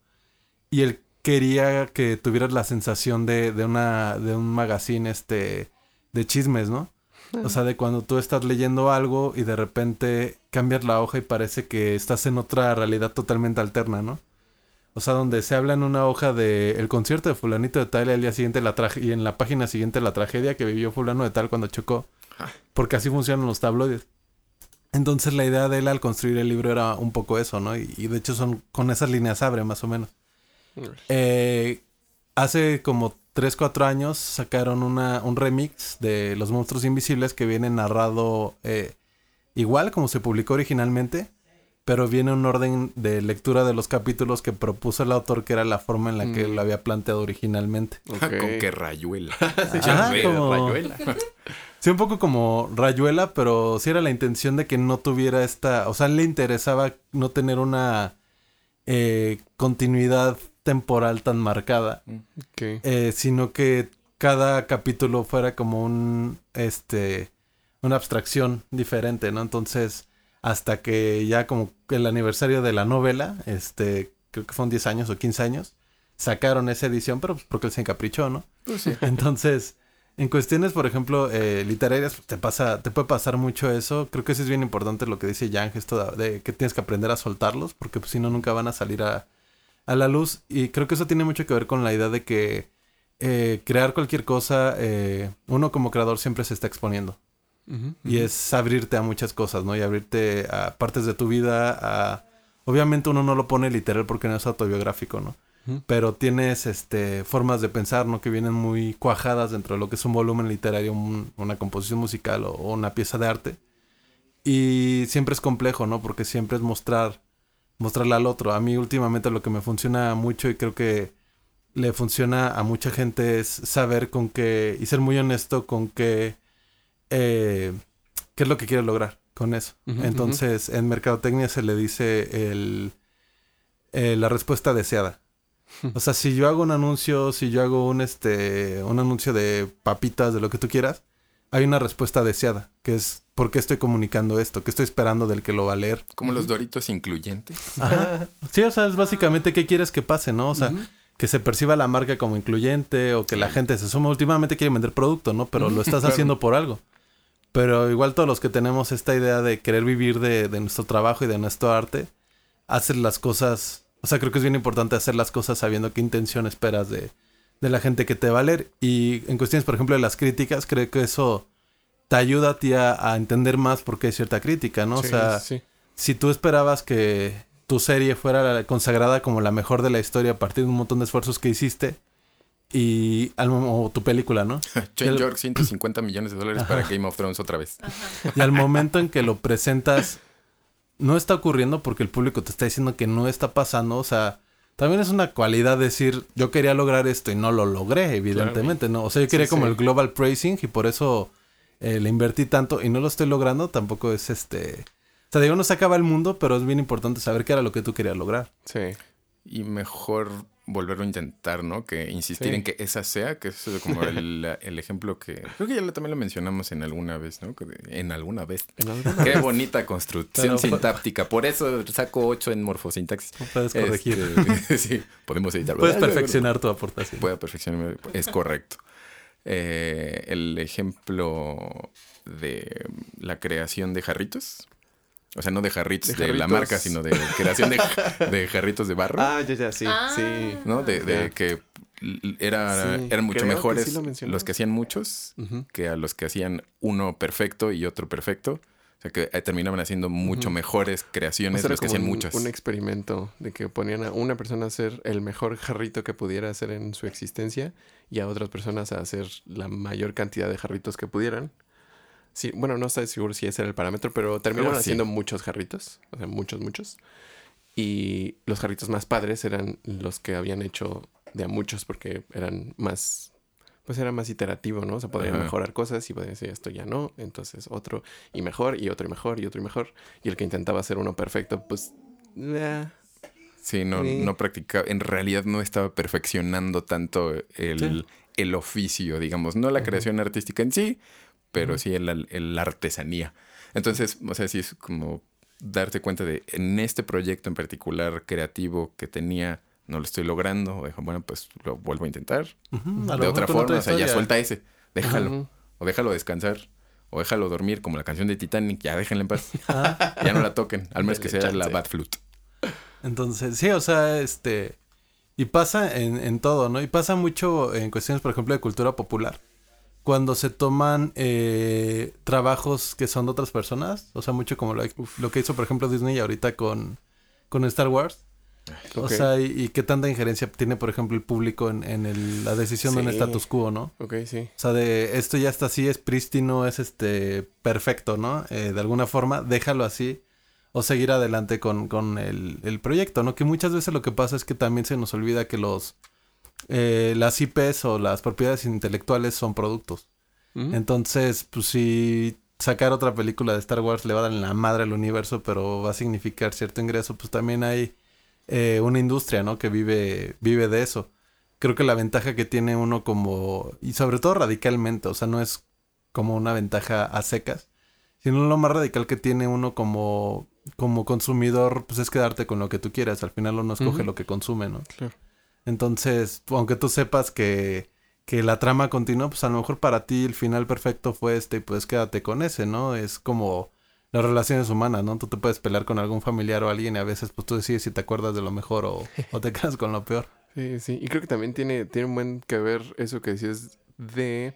y él quería que tuvieras la sensación de, de una de un magazine este de chismes, ¿no? O sea, de cuando tú estás leyendo algo y de repente cambias la hoja y parece que estás en otra realidad totalmente alterna, ¿no? O sea, donde se habla en una hoja de el concierto de fulanito de tal y al día siguiente la traje y en la página siguiente la tragedia que vivió fulano de tal cuando chocó. Porque así funcionan los tabloides. Entonces la idea de él al construir el libro era un poco eso, ¿no? Y, y de hecho son con esas líneas abre más o menos. Eh, hace como 3, 4 años sacaron una, un remix de Los Monstruos Invisibles que viene narrado eh, igual como se publicó originalmente, pero viene un orden de lectura de los capítulos que propuso el autor que era la forma en la que Mm. lo había planteado originalmente. Con qué rayuela. Ajá, como- rayuela. Sí, un poco como Rayuela, pero sí era la intención de que no tuviera esta, o sea, le interesaba no tener una eh, continuidad temporal tan marcada. Eh, sino que cada capítulo fuera como un, este, una abstracción diferente, ¿no? Entonces, hasta que ya como el aniversario de la novela, este, creo que fueron 10 años o 15 años, sacaron esa edición, pero pues porque él se encaprichó, ¿no? Entonces, en cuestiones, por ejemplo, eh, literarias, pues, te pasa, te puede pasar mucho eso. Creo que eso es bien importante lo que dice Yang, esto de, de que tienes que aprender a soltarlos, porque pues, si no, nunca van a salir a, a la luz. Y creo que eso tiene mucho que ver con la idea de que eh, crear cualquier cosa, eh, uno como creador siempre se está exponiendo. Y es abrirte a muchas cosas, ¿no? Y abrirte a partes de tu vida, a... Obviamente uno no lo pone literal porque no es autobiográfico, ¿no? Pero tienes este, formas de pensar, ¿no? Que vienen muy cuajadas dentro de lo que es un volumen literario, un- una composición musical o, o una pieza de arte. Y siempre es complejo, ¿no? Porque siempre es mostrar, mostrarle al otro. A mí últimamente lo que me funciona mucho y creo que le funciona a mucha gente es saber con qué y ser muy honesto con qué, eh, qué es lo que quiere lograr con eso. Entonces, en mercadotecnia se le dice el, eh, la respuesta deseada. O sea, si yo hago un anuncio, si yo hago un este un anuncio de papitas, de lo que tú quieras, hay una respuesta deseada, que es ¿por qué estoy comunicando esto? ¿Qué estoy esperando del que lo va a leer? Como los doritos incluyentes. Ajá. Sí, o sea, es básicamente qué quieres que pase, ¿no? O sea, que se perciba la marca como incluyente o que la gente se suma. Últimamente quiere vender producto, ¿no? Pero lo estás haciendo por algo. Pero igual todos los que tenemos esta idea de querer vivir de, de nuestro trabajo y de nuestro arte, hacer las cosas... O sea, creo que es bien importante hacer las cosas sabiendo qué intención esperas de, de la gente que te va a leer. Y en cuestiones, por ejemplo, de las críticas, creo que eso te ayuda a ti a, a entender más por qué hay cierta crítica, ¿no? Sí, o sea, sí. si tú esperabas que tu serie fuera consagrada como la mejor de la historia a partir de un montón de esfuerzos que hiciste y o tu película, ¿no? Chen El- York, 150 millones de dólares para Game of Thrones otra vez. Y al momento en que lo presentas no está ocurriendo porque el público te está diciendo que no está pasando, o sea, también es una cualidad decir, yo quería lograr esto y no lo logré, evidentemente, ¿no? O sea, yo quería Sí, como sí. el global praising y por eso eh, le invertí tanto y no lo estoy logrando, tampoco es este... O sea, digo, no se acaba el mundo, pero es bien importante saber qué era lo que tú querías lograr. Sí. Y mejor volverlo a intentar, ¿no? Que insistir Sí. en que esa sea, que eso es como el, el ejemplo que... Creo que ya lo- también lo mencionamos en alguna vez, ¿no? En alguna vez. En alguna- Qué bonita construcción Pero- sintáctica. Por eso saco 8 en morfosintaxis. Puedes corregir. Este, sí, podemos editar. Puedes perfeccionar tu aportación. Puedo perfeccionar. Es correcto. Eh, el ejemplo de la creación de jarritos. O sea, no de jarritos de, ¿De la marca, sino de creación de, de jarritos de barro. Ah, ya, ya, sí, Ah. sí. ¿No? De, que era, Sí, eran mucho que mejores sí lo mencionó. los que hacían muchos que a los que hacían uno perfecto y otro perfecto. O sea, que eh, terminaban haciendo mucho Ujú. mejores O creaciones era los que hacían un, muchas. un experimento de que ponían a una persona a hacer el mejor jarrito que pudiera hacer en su existencia y a otras personas a hacer la mayor cantidad de jarritos que pudieran. Sí, bueno, no estoy seguro si ese era el parámetro, pero terminaron haciendo muchos jarritos, o sea, muchos, muchos. Y los jarritos más padres eran los que habían hecho de a muchos porque eran más, pues era más iterativo, ¿no? O sea, podrían Ajá. mejorar cosas y podían decir esto ya no, entonces otro y mejor y otro y mejor y otro y mejor. Y el que intentaba hacer uno perfecto, pues... Sí, no, Sí. no practicaba, en realidad no estaba perfeccionando tanto el, Sí. el oficio, digamos, no la creación artística en sí, pero sí el, el- la artesanía. Entonces, o sea, sí es como darte cuenta de en este proyecto en particular creativo que tenía, no lo estoy logrando, o dejo, bueno, pues lo vuelvo a intentar. De otra forma, o sea, ya suelta ese, déjalo, o déjalo descansar, o déjalo dormir, como la canción de Titanic, ya déjenla en paz, Ah, ya no la toquen, al menos que sea la. Bad Flute. entonces, sí, o sea, este... Y pasa en, en todo, ¿no? Y pasa mucho en cuestiones, por ejemplo, de cultura popular. Cuando se toman eh, trabajos que son de otras personas. O sea, mucho como lo, lo que hizo, por ejemplo, Disney ahorita con, con Star Wars. O sea, y, y qué tanta injerencia tiene, por ejemplo, el público en, en el- la decisión de un Sí. status quo, ¿no? Ok, sí. O sea, de esto ya está así, es prístino, es este perfecto, ¿no? Eh, de alguna forma, déjalo así o seguir adelante con, con el, el proyecto, ¿no? Que muchas veces lo que pasa es que también se nos olvida que los eh, las IPs o las propiedades intelectuales son productos. Entonces, pues si sacar otra película de Star Wars le va a dar en la madre al universo, pero va a significar cierto ingreso, pues también hay eh, una industria, ¿no? Que vive, vive de eso. Creo que la ventaja que tiene uno como, y sobre todo radicalmente, o sea, no es como una ventaja a secas, sino lo más radical que tiene uno como, como consumidor, pues es quedarte con lo que tú quieras. Al final uno escoge lo que consume, ¿no? Claro. Entonces, aunque tú sepas que, que la trama continúa, pues a lo mejor para ti el final perfecto fue este y pues quédate con ese, ¿no? Es como las relaciones humanas, ¿no? Tú te puedes pelear con algún familiar o alguien y a veces pues tú decides si te acuerdas de lo mejor o, o te quedas con lo peor. Sí, sí. Y creo que también tiene, tiene un buen que ver eso que decías de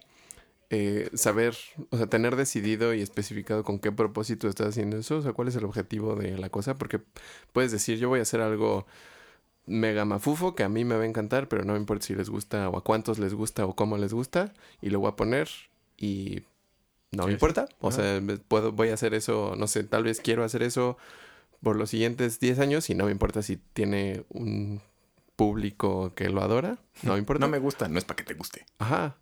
eh, saber, o sea, tener decidido y especificado con qué propósito estás haciendo eso, o sea, cuál es el objetivo de la cosa, porque puedes decir, yo voy a hacer algo mega mafufo que a mí me va a encantar, pero no me importa si les gusta o a cuántos les gusta o cómo les gusta, y lo voy a poner y no me importa, o sea, puedo, voy a hacer eso, no sé, tal vez quiero hacer eso por los siguientes 10 años y no me importa si tiene un público que lo adora, no me importa. No me gusta, no es para que te guste. Ajá.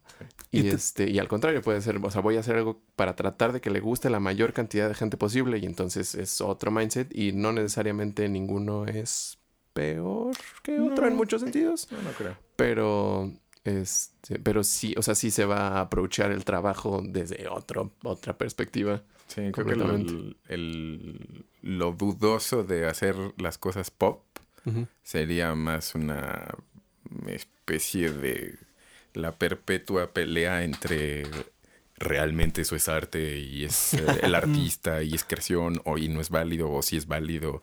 Y Y, te- este, y al contrario, puede ser, o sea, voy a hacer algo para tratar de que le guste la mayor cantidad de gente posible y entonces es otro mindset y no necesariamente ninguno es peor que otro en muchos sentidos, No, no creo. pero este, pero sí, o sea, sí se va a aprovechar el trabajo desde otro, otra perspectiva. Sí, creo que lo, Completamente. el- lo dudoso de hacer las cosas pop sería más una especie de la perpetua pelea entre realmente eso es arte y es eh, el artista y es creación o y no es válido o si es válido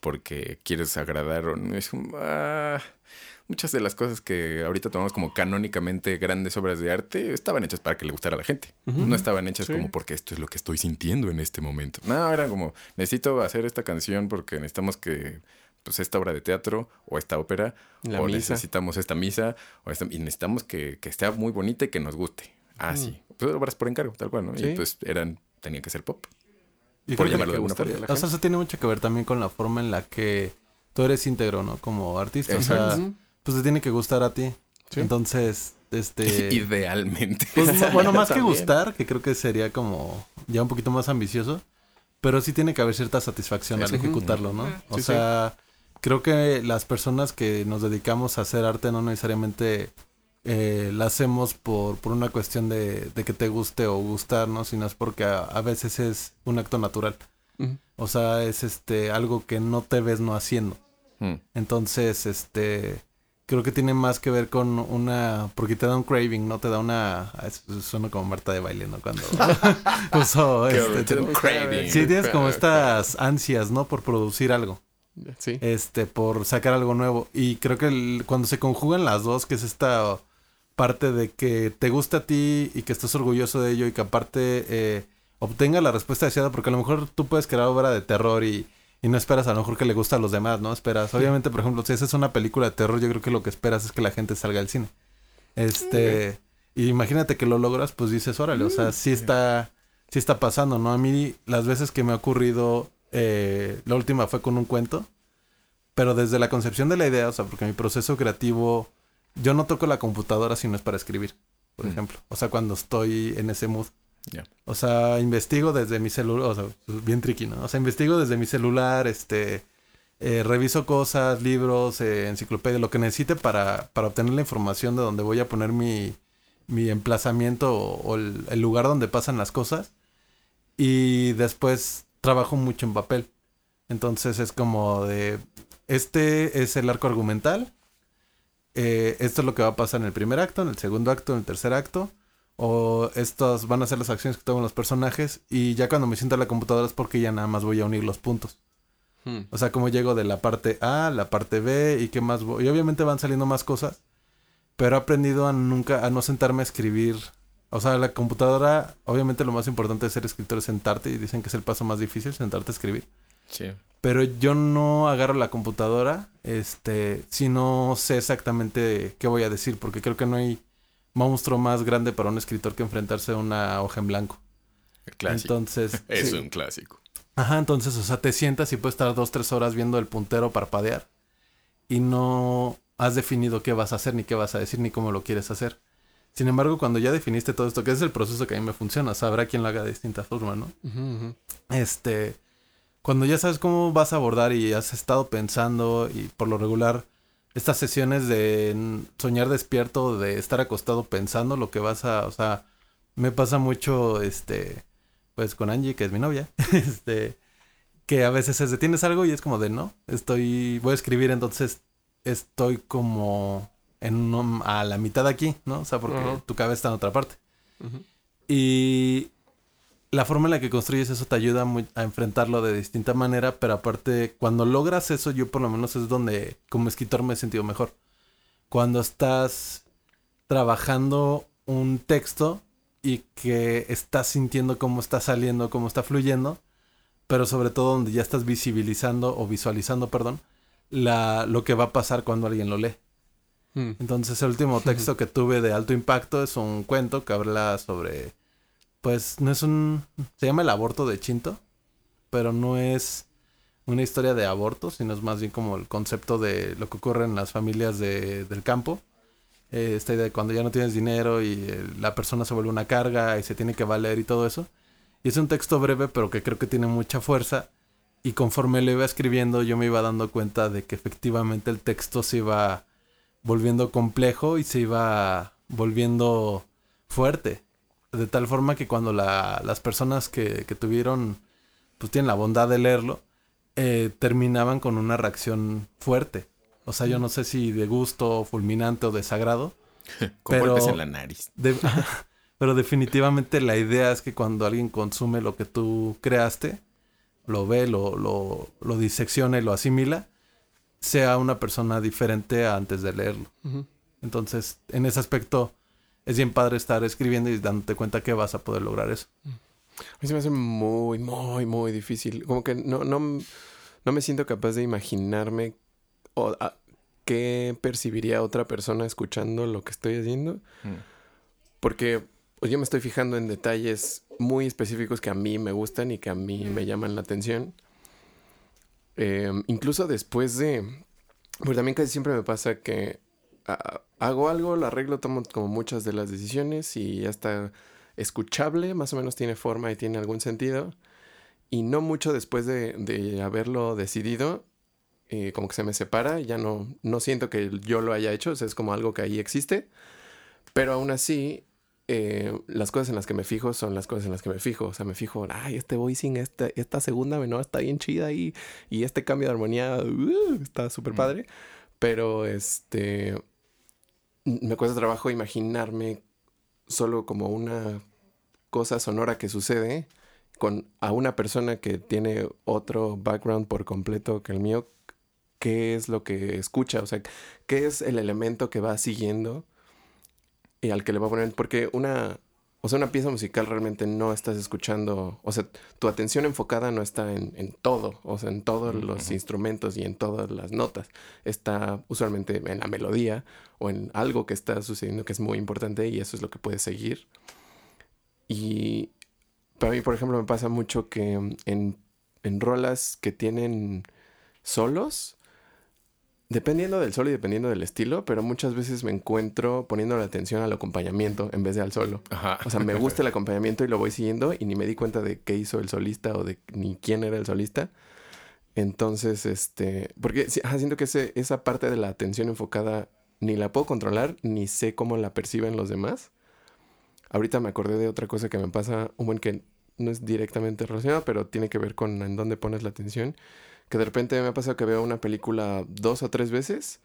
porque quieres agradar o no es un... ah, muchas de las cosas que ahorita tomamos como canónicamente grandes obras de arte estaban hechas para que le gustara a la gente. No estaban hechas Sí. como porque esto es lo que estoy sintiendo en este momento. No, era como, necesito hacer esta canción porque necesitamos que, pues, esta obra de teatro o esta ópera, La o misa. necesitamos esta misa, o esta- y necesitamos que, que esté muy bonita y que nos guste. Ah, sí. Pues obras por encargo, tal cual, ¿no? Sí. Y pues eran, tenían que ser pop. Y Por llamarlo de alguna gustaría forma. la O sea, eso tiene mucho que ver también con la forma en la que tú eres íntegro, ¿no? Como artista. O sea. Pues te tiene que gustar a ti. Sí. Entonces, este... Idealmente. Pues, no, bueno, más que También. gustar, que creo que sería como ya un poquito más ambicioso, pero sí tiene que haber cierta satisfacción al ejecutarlo, ¿no? O Sí, sí. sea, creo que las personas que nos dedicamos a hacer arte no necesariamente eh, la hacemos por, por una cuestión de, de que te guste o gustar, ¿no? Sino es porque a, a veces es un acto natural. O sea, es este algo que no te ves no haciendo. Mm. Entonces, este, creo que tiene más que ver con una, porque te da un craving, ¿no? Te da una, ah, suena como Marta de baile, ¿no? Cuando Qué este, te- un craving. sí, tienes como estas ansias, ¿no? Por producir algo, Sí. este, por sacar algo nuevo. Y creo que el- cuando se conjugan las dos, que es esta parte de que te gusta a ti y que estás orgulloso de ello y que aparte eh, obtenga la respuesta deseada, porque a lo mejor tú puedes crear obra de terror y, y no esperas a lo mejor que le guste a los demás, ¿no? Esperas, obviamente, por ejemplo, si haces una película de terror, yo creo que lo que esperas es que la gente salga al cine. Este, y imagínate que lo logras, pues dices, órale, o sea, sí está, sí está pasando, ¿no? A mí, las veces que me ha ocurrido, eh, la última fue con un cuento, pero desde la concepción de la idea, o sea, porque mi proceso creativo, yo no toco la computadora si no es para escribir, por Mm. ejemplo. O sea, cuando estoy en ese mood. Ya. O sea, investigo desde mi celular, o sea, bien tricky, ¿no? O sea, investigo desde mi celular, este, eh, reviso cosas, libros, eh, enciclopedia, lo que necesite para, para obtener la información de donde voy a poner mi, mi emplazamiento o, el lugar donde pasan las cosas. Y después trabajo mucho en papel. Entonces es como de, este es el arco argumental. eh, esto es lo que va a pasar en el primer acto, en el segundo acto, en el tercer acto. O estas van a ser las acciones que toman los personajes. Y ya cuando me siento a la computadora es porque ya nada más voy a unir los puntos. Hmm. O sea, como llego de la parte A, la parte B y qué más voy. Y obviamente van saliendo más cosas. Pero he aprendido a nunca, a no sentarme a escribir. O sea, la computadora, obviamente lo más importante de ser escritor es sentarte. Y dicen que es el paso más difícil, sentarte a escribir. Sí. Pero yo no agarro la computadora, este, si no sé exactamente qué voy a decir, porque creo que no hay monstruo más grande para un escritor que enfrentarse a una hoja en blanco. Clásico. Entonces, es sí. un clásico. Ajá, entonces, o sea, te sientas y puedes estar dos, tres horas viendo el puntero parpadear y no has definido qué vas a hacer, ni qué vas a decir, ni cómo lo quieres hacer. Sin embargo, cuando ya definiste todo esto, que es el proceso que a mí me funciona, sabrá quién lo haga de distinta forma, ¿no? Este, cuando ya sabes cómo vas a abordar y has estado pensando y por lo regular estas sesiones de soñar despierto, de estar acostado pensando lo que vas a, o sea, me pasa mucho, este, pues con Angie, que es mi novia, este, que a veces es de tienes algo y es como de no, estoy, voy a escribir, entonces estoy como en a la mitad aquí, ¿no? O sea, porque tu cabeza está en otra parte. Y la forma en la que construyes eso te ayuda muy- a enfrentarlo de distinta manera, pero aparte, cuando logras eso, yo por lo menos es donde como escritor me he sentido mejor. cuando estás trabajando un texto y que estás sintiendo cómo está saliendo, cómo está fluyendo, pero sobre todo donde ya estás visibilizando o visualizando, perdón, la, lo que va a pasar cuando alguien lo lee. Mm. Entonces el último texto que tuve de alto impacto es un cuento que habla sobre, pues no es un, se llama el aborto de Chinto, pero no es una historia de aborto, sino es más bien como el concepto de lo que ocurre en las familias de, del campo. Eh, esta idea de cuando ya no tienes dinero y eh, la persona se vuelve una carga y se tiene que valer y todo eso. Y es un texto breve, pero que creo que tiene mucha fuerza. Y conforme lo iba escribiendo, yo me iba dando cuenta de que efectivamente el texto se iba volviendo complejo y se iba volviendo fuerte. De tal forma que cuando la- las personas que, que tuvieron, pues tienen la bondad de leerlo, eh, terminaban con una reacción fuerte. O sea, yo no sé si de gusto, fulminante o desagrado. Con Pero- golpes en la nariz. De- pero definitivamente la idea es que cuando alguien consume lo que tú creaste, lo ve, lo, lo, lo disecciona y lo asimila, sea una persona diferente a antes de leerlo. Entonces, en ese aspecto, es bien padre estar escribiendo y dándote cuenta que vas a poder lograr eso. A mí se me hace muy, muy, muy difícil. Como que no, no, no me siento capaz de imaginarme o, a- qué percibiría otra persona escuchando lo que estoy haciendo. Mm. Porque pues, yo me estoy fijando en detalles muy específicos que a mí me gustan y que a mí me llaman la atención. Eh, incluso después de... Pues también casi siempre me pasa que ah, hago algo, lo arreglo, tomo como muchas de las decisiones y ya está escuchable, más o menos tiene forma y tiene algún sentido. Y no mucho después de, de haberlo decidido, eh, como que se me separa, ya no, no siento que yo lo haya hecho, o sea, es como algo que ahí existe. Pero aún así, eh, las cosas en las que me fijo son las cosas en las que me fijo. O sea, me fijo, ay, este voicing, esta, esta segunda menor está bien chida y, y este cambio de armonía uh, está súper padre. Pero este. Me cuesta trabajo imaginarme solo como una cosa sonora que sucede con a una persona que tiene otro background por completo que el mío. ¿Qué es lo que escucha? O sea, ¿qué es el elemento que va siguiendo? y al que le va a poner, porque una, o sea, una pieza musical realmente no estás escuchando, o sea, tu atención enfocada no está en, en todo, o sea, en todos los instrumentos y en todas las notas, está usualmente en la melodía o en algo que está sucediendo que es muy importante y eso es lo que puedes seguir. Y para mí, por ejemplo, me pasa mucho que en, en rolas que tienen solos, Dependiendo del solo y dependiendo del estilo, pero muchas veces me encuentro poniendo la atención al acompañamiento en vez de al solo. Ajá. O sea, me gusta el acompañamiento y lo voy siguiendo y ni me di cuenta de qué hizo el solista o de ni quién era el solista. Entonces, este, porque ajá, siento que ese, esa parte de la atención enfocada ni la puedo controlar ni sé cómo la perciben los demás. Ahorita me acordé de otra cosa que me pasa, un buen que no es directamente relacionado, pero tiene que ver con en dónde pones la atención. Que de repente me ha pasado que veo una película dos o tres veces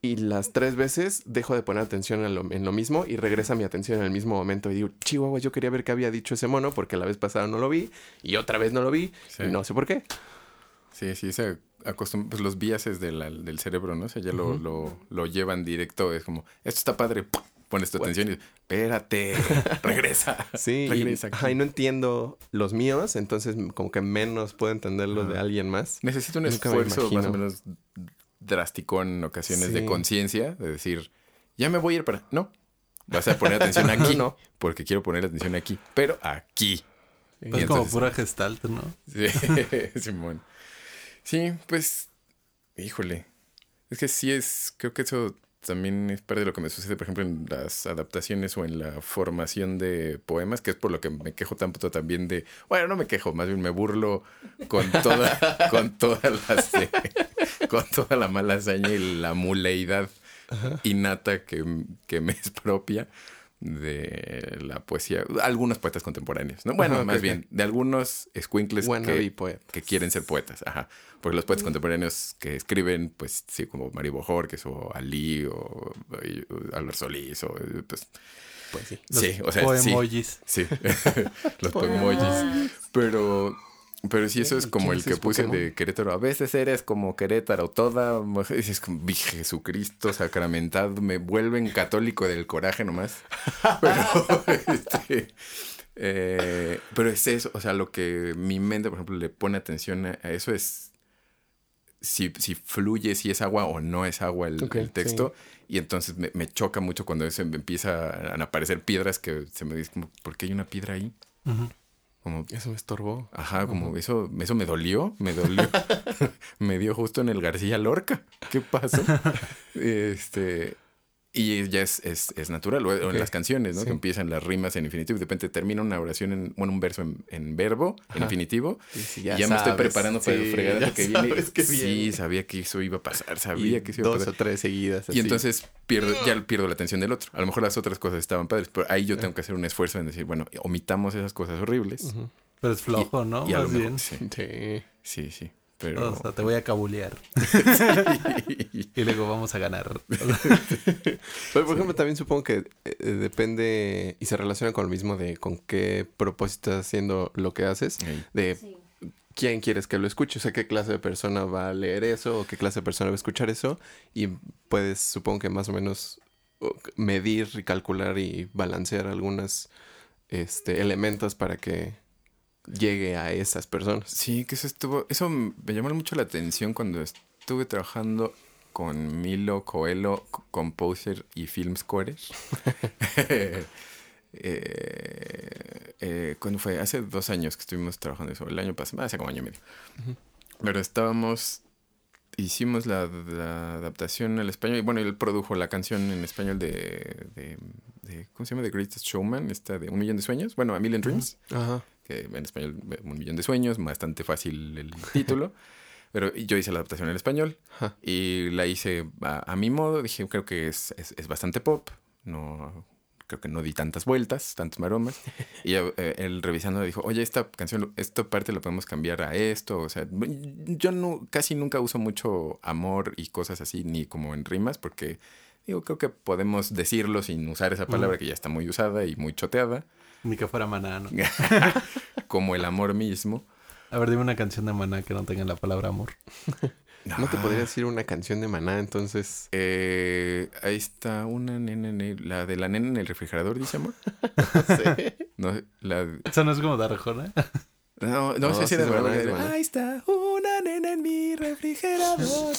y las tres veces dejo de poner atención en lo, en lo mismo y regresa mi atención en el mismo momento y digo, chihuahua, yo quería ver qué había dicho ese mono porque la vez pasada no lo vi y otra vez no lo vi Sí. y no sé por qué. Sí, sí, se acostumbra, pues los biases de la- del cerebro, ¿no? O sea, ya lo, lo, lo llevan directo, es como, esto está padre, ¡pum! Pones tu atención y espérate, regresa. Sí, regresa aquí. ajá, y no entiendo los míos, entonces como que menos puedo entender los de alguien más. Necesito un Nunca me esfuerzo más o menos drástico en ocasiones de conciencia, de decir, ya me voy a ir para... No, vas a poner atención aquí, No, no. porque quiero poner atención aquí, pero aquí. Pues Y como pura gestalt, ¿no? Sí, Simón. Sí, pues, híjole. Es que sí es, creo que eso también es parte de lo que me sucede, por ejemplo, en las adaptaciones o en la formación de poemas, que es por lo que me quejo tanto también de, bueno, no me quejo, más bien me burlo con toda, con todas las, eh, con toda la mala hazaña y la muleidad innata que, que me es propia de la poesía, algunos poetas contemporáneos, ¿no? Bueno, Ajá, más bien, de algunos Wannabe que, quieren ser poetas, ajá. Porque los poetas contemporáneos que escriben, pues sí, como Maribo Jorges o Ali o, o Albert Solís o pues Pues sí. Los sí, o sea, sí, poemojis. sí, los poemojis. Pero Pero sí, eso es como el ¿Quién que es puse Pokémon? de Querétaro. A veces eres como Querétaro, toda. Dices, como, "Vi, Jesucristo sacramentado, me vuelven católico del coraje nomás. Pero, este, eh, pero es eso, o sea, lo que mi mente, por ejemplo, le pone atención a, a eso es si, si fluye, si es agua o no es agua el, texto. Y entonces me, me choca mucho cuando se me empieza a aparecer piedras que se me dice como, ¿por qué hay una piedra ahí? Ujú. Como, Eso me estorbó. Ajá, como eso, eso me dolió, me dolió. me dio justo en el García Lorca. ¿Qué pasó? este. Y ya es, es, es natural, o, en las canciones, ¿no? Sí. Que empiezan las rimas en infinitivo y de repente termina una oración en, bueno, un verso en, en verbo, en infinitivo. Sí, sí, y ya me estoy preparando para el ya que viene. que sí, viene. sabía que eso iba a pasar, Y sabía que eso iba a dos pasar. o tres seguidas. Y así. entonces pierdo, ya pierdo la atención del otro. A lo mejor las otras cosas estaban padres, pero ahí yo tengo que hacer un esfuerzo en decir, bueno, omitamos esas cosas horribles. Pero es flojo, ¿no? Y Más bien. Sí. sí, sí. Pero... O sea, te voy a cabulear. Y luego vamos a ganar. Pero, por ejemplo, también supongo que eh, depende y se relaciona con lo mismo de con qué propósito estás haciendo lo que haces, de Sí. quién quieres que lo escuche, o sea, qué clase de persona va a leer eso o qué clase de persona va a escuchar eso y puedes, supongo que más o menos medir y calcular y balancear algunos este, elementos para que llegue a esas personas. Sí, que eso estuvo. Eso me llamó mucho la atención cuando estuve trabajando con Milo Coelho, composer y film scorer. eh, eh, ¿Cuándo fue? Hace dos años que estuvimos trabajando eso. El año pasado, hace como año y medio. Pero estábamos. Hicimos la, la adaptación al español. Y bueno, él produjo la canción en español de, de, de- ¿Cómo se llama? The Greatest Showman, esta de Un Millón de Sueños. Bueno, A Million Dreams Ajá. Que en español Un Millón de Sueños, bastante fácil el título. Pero yo hice la adaptación en español y la hice a, a mi modo. Dije, creo que es, es, es bastante pop. No, creo que no di tantas vueltas, tantos maromas. Y eh, él revisando dijo, oye, esta canción, esta parte la podemos cambiar a esto. O sea, yo no, casi nunca uso mucho amor y cosas así, ni como en rimas, porque digo, creo que podemos decirlo sin usar esa palabra que ya está muy usada y muy choteada, Ni que fuera maná, ¿no? como el amor mismo. A ver, dime una canción de maná que no tenga la palabra amor. No te podría decir una canción de maná, entonces. Eh, ahí está una nena, en el- la de la nena en el refrigerador, dice amor. Sí. No, la, Eso no es como de Arjona. no, no, No, sé sí si es era de Maná, verdad, es de Maná. Ahí está una nena en mi refrigerador.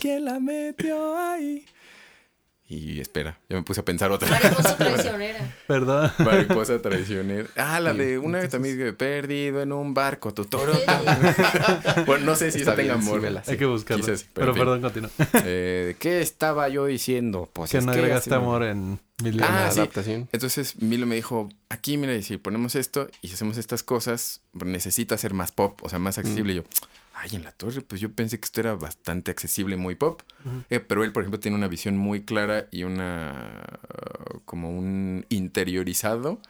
¿Quién la metió ahí? Y espera, ya me puse a pensar otra. Mariposa traicionera. Perdón. Mariposa traicionera. Ah, la Sí, de una vez también que perdido en un barco, tu toro. Sí. bueno, no sé si Está esa tenga sí amor. la sé. Hay que buscarlo. Quizás, pero pero perdón, continúa. Eh, ¿Qué estaba yo diciendo? Pues que es no que agregaste amor en Mil Ah, sí. adaptación. Entonces Milo me dijo, aquí mira, y si ponemos esto y si hacemos estas cosas, necesita ser más pop, o sea, más accesible. Y yo, ay, en la torre, pues yo pensé que esto era bastante accesible, muy pop. Eh, pero él, por ejemplo, tiene una visión muy clara y una, uh, como un interiorizado,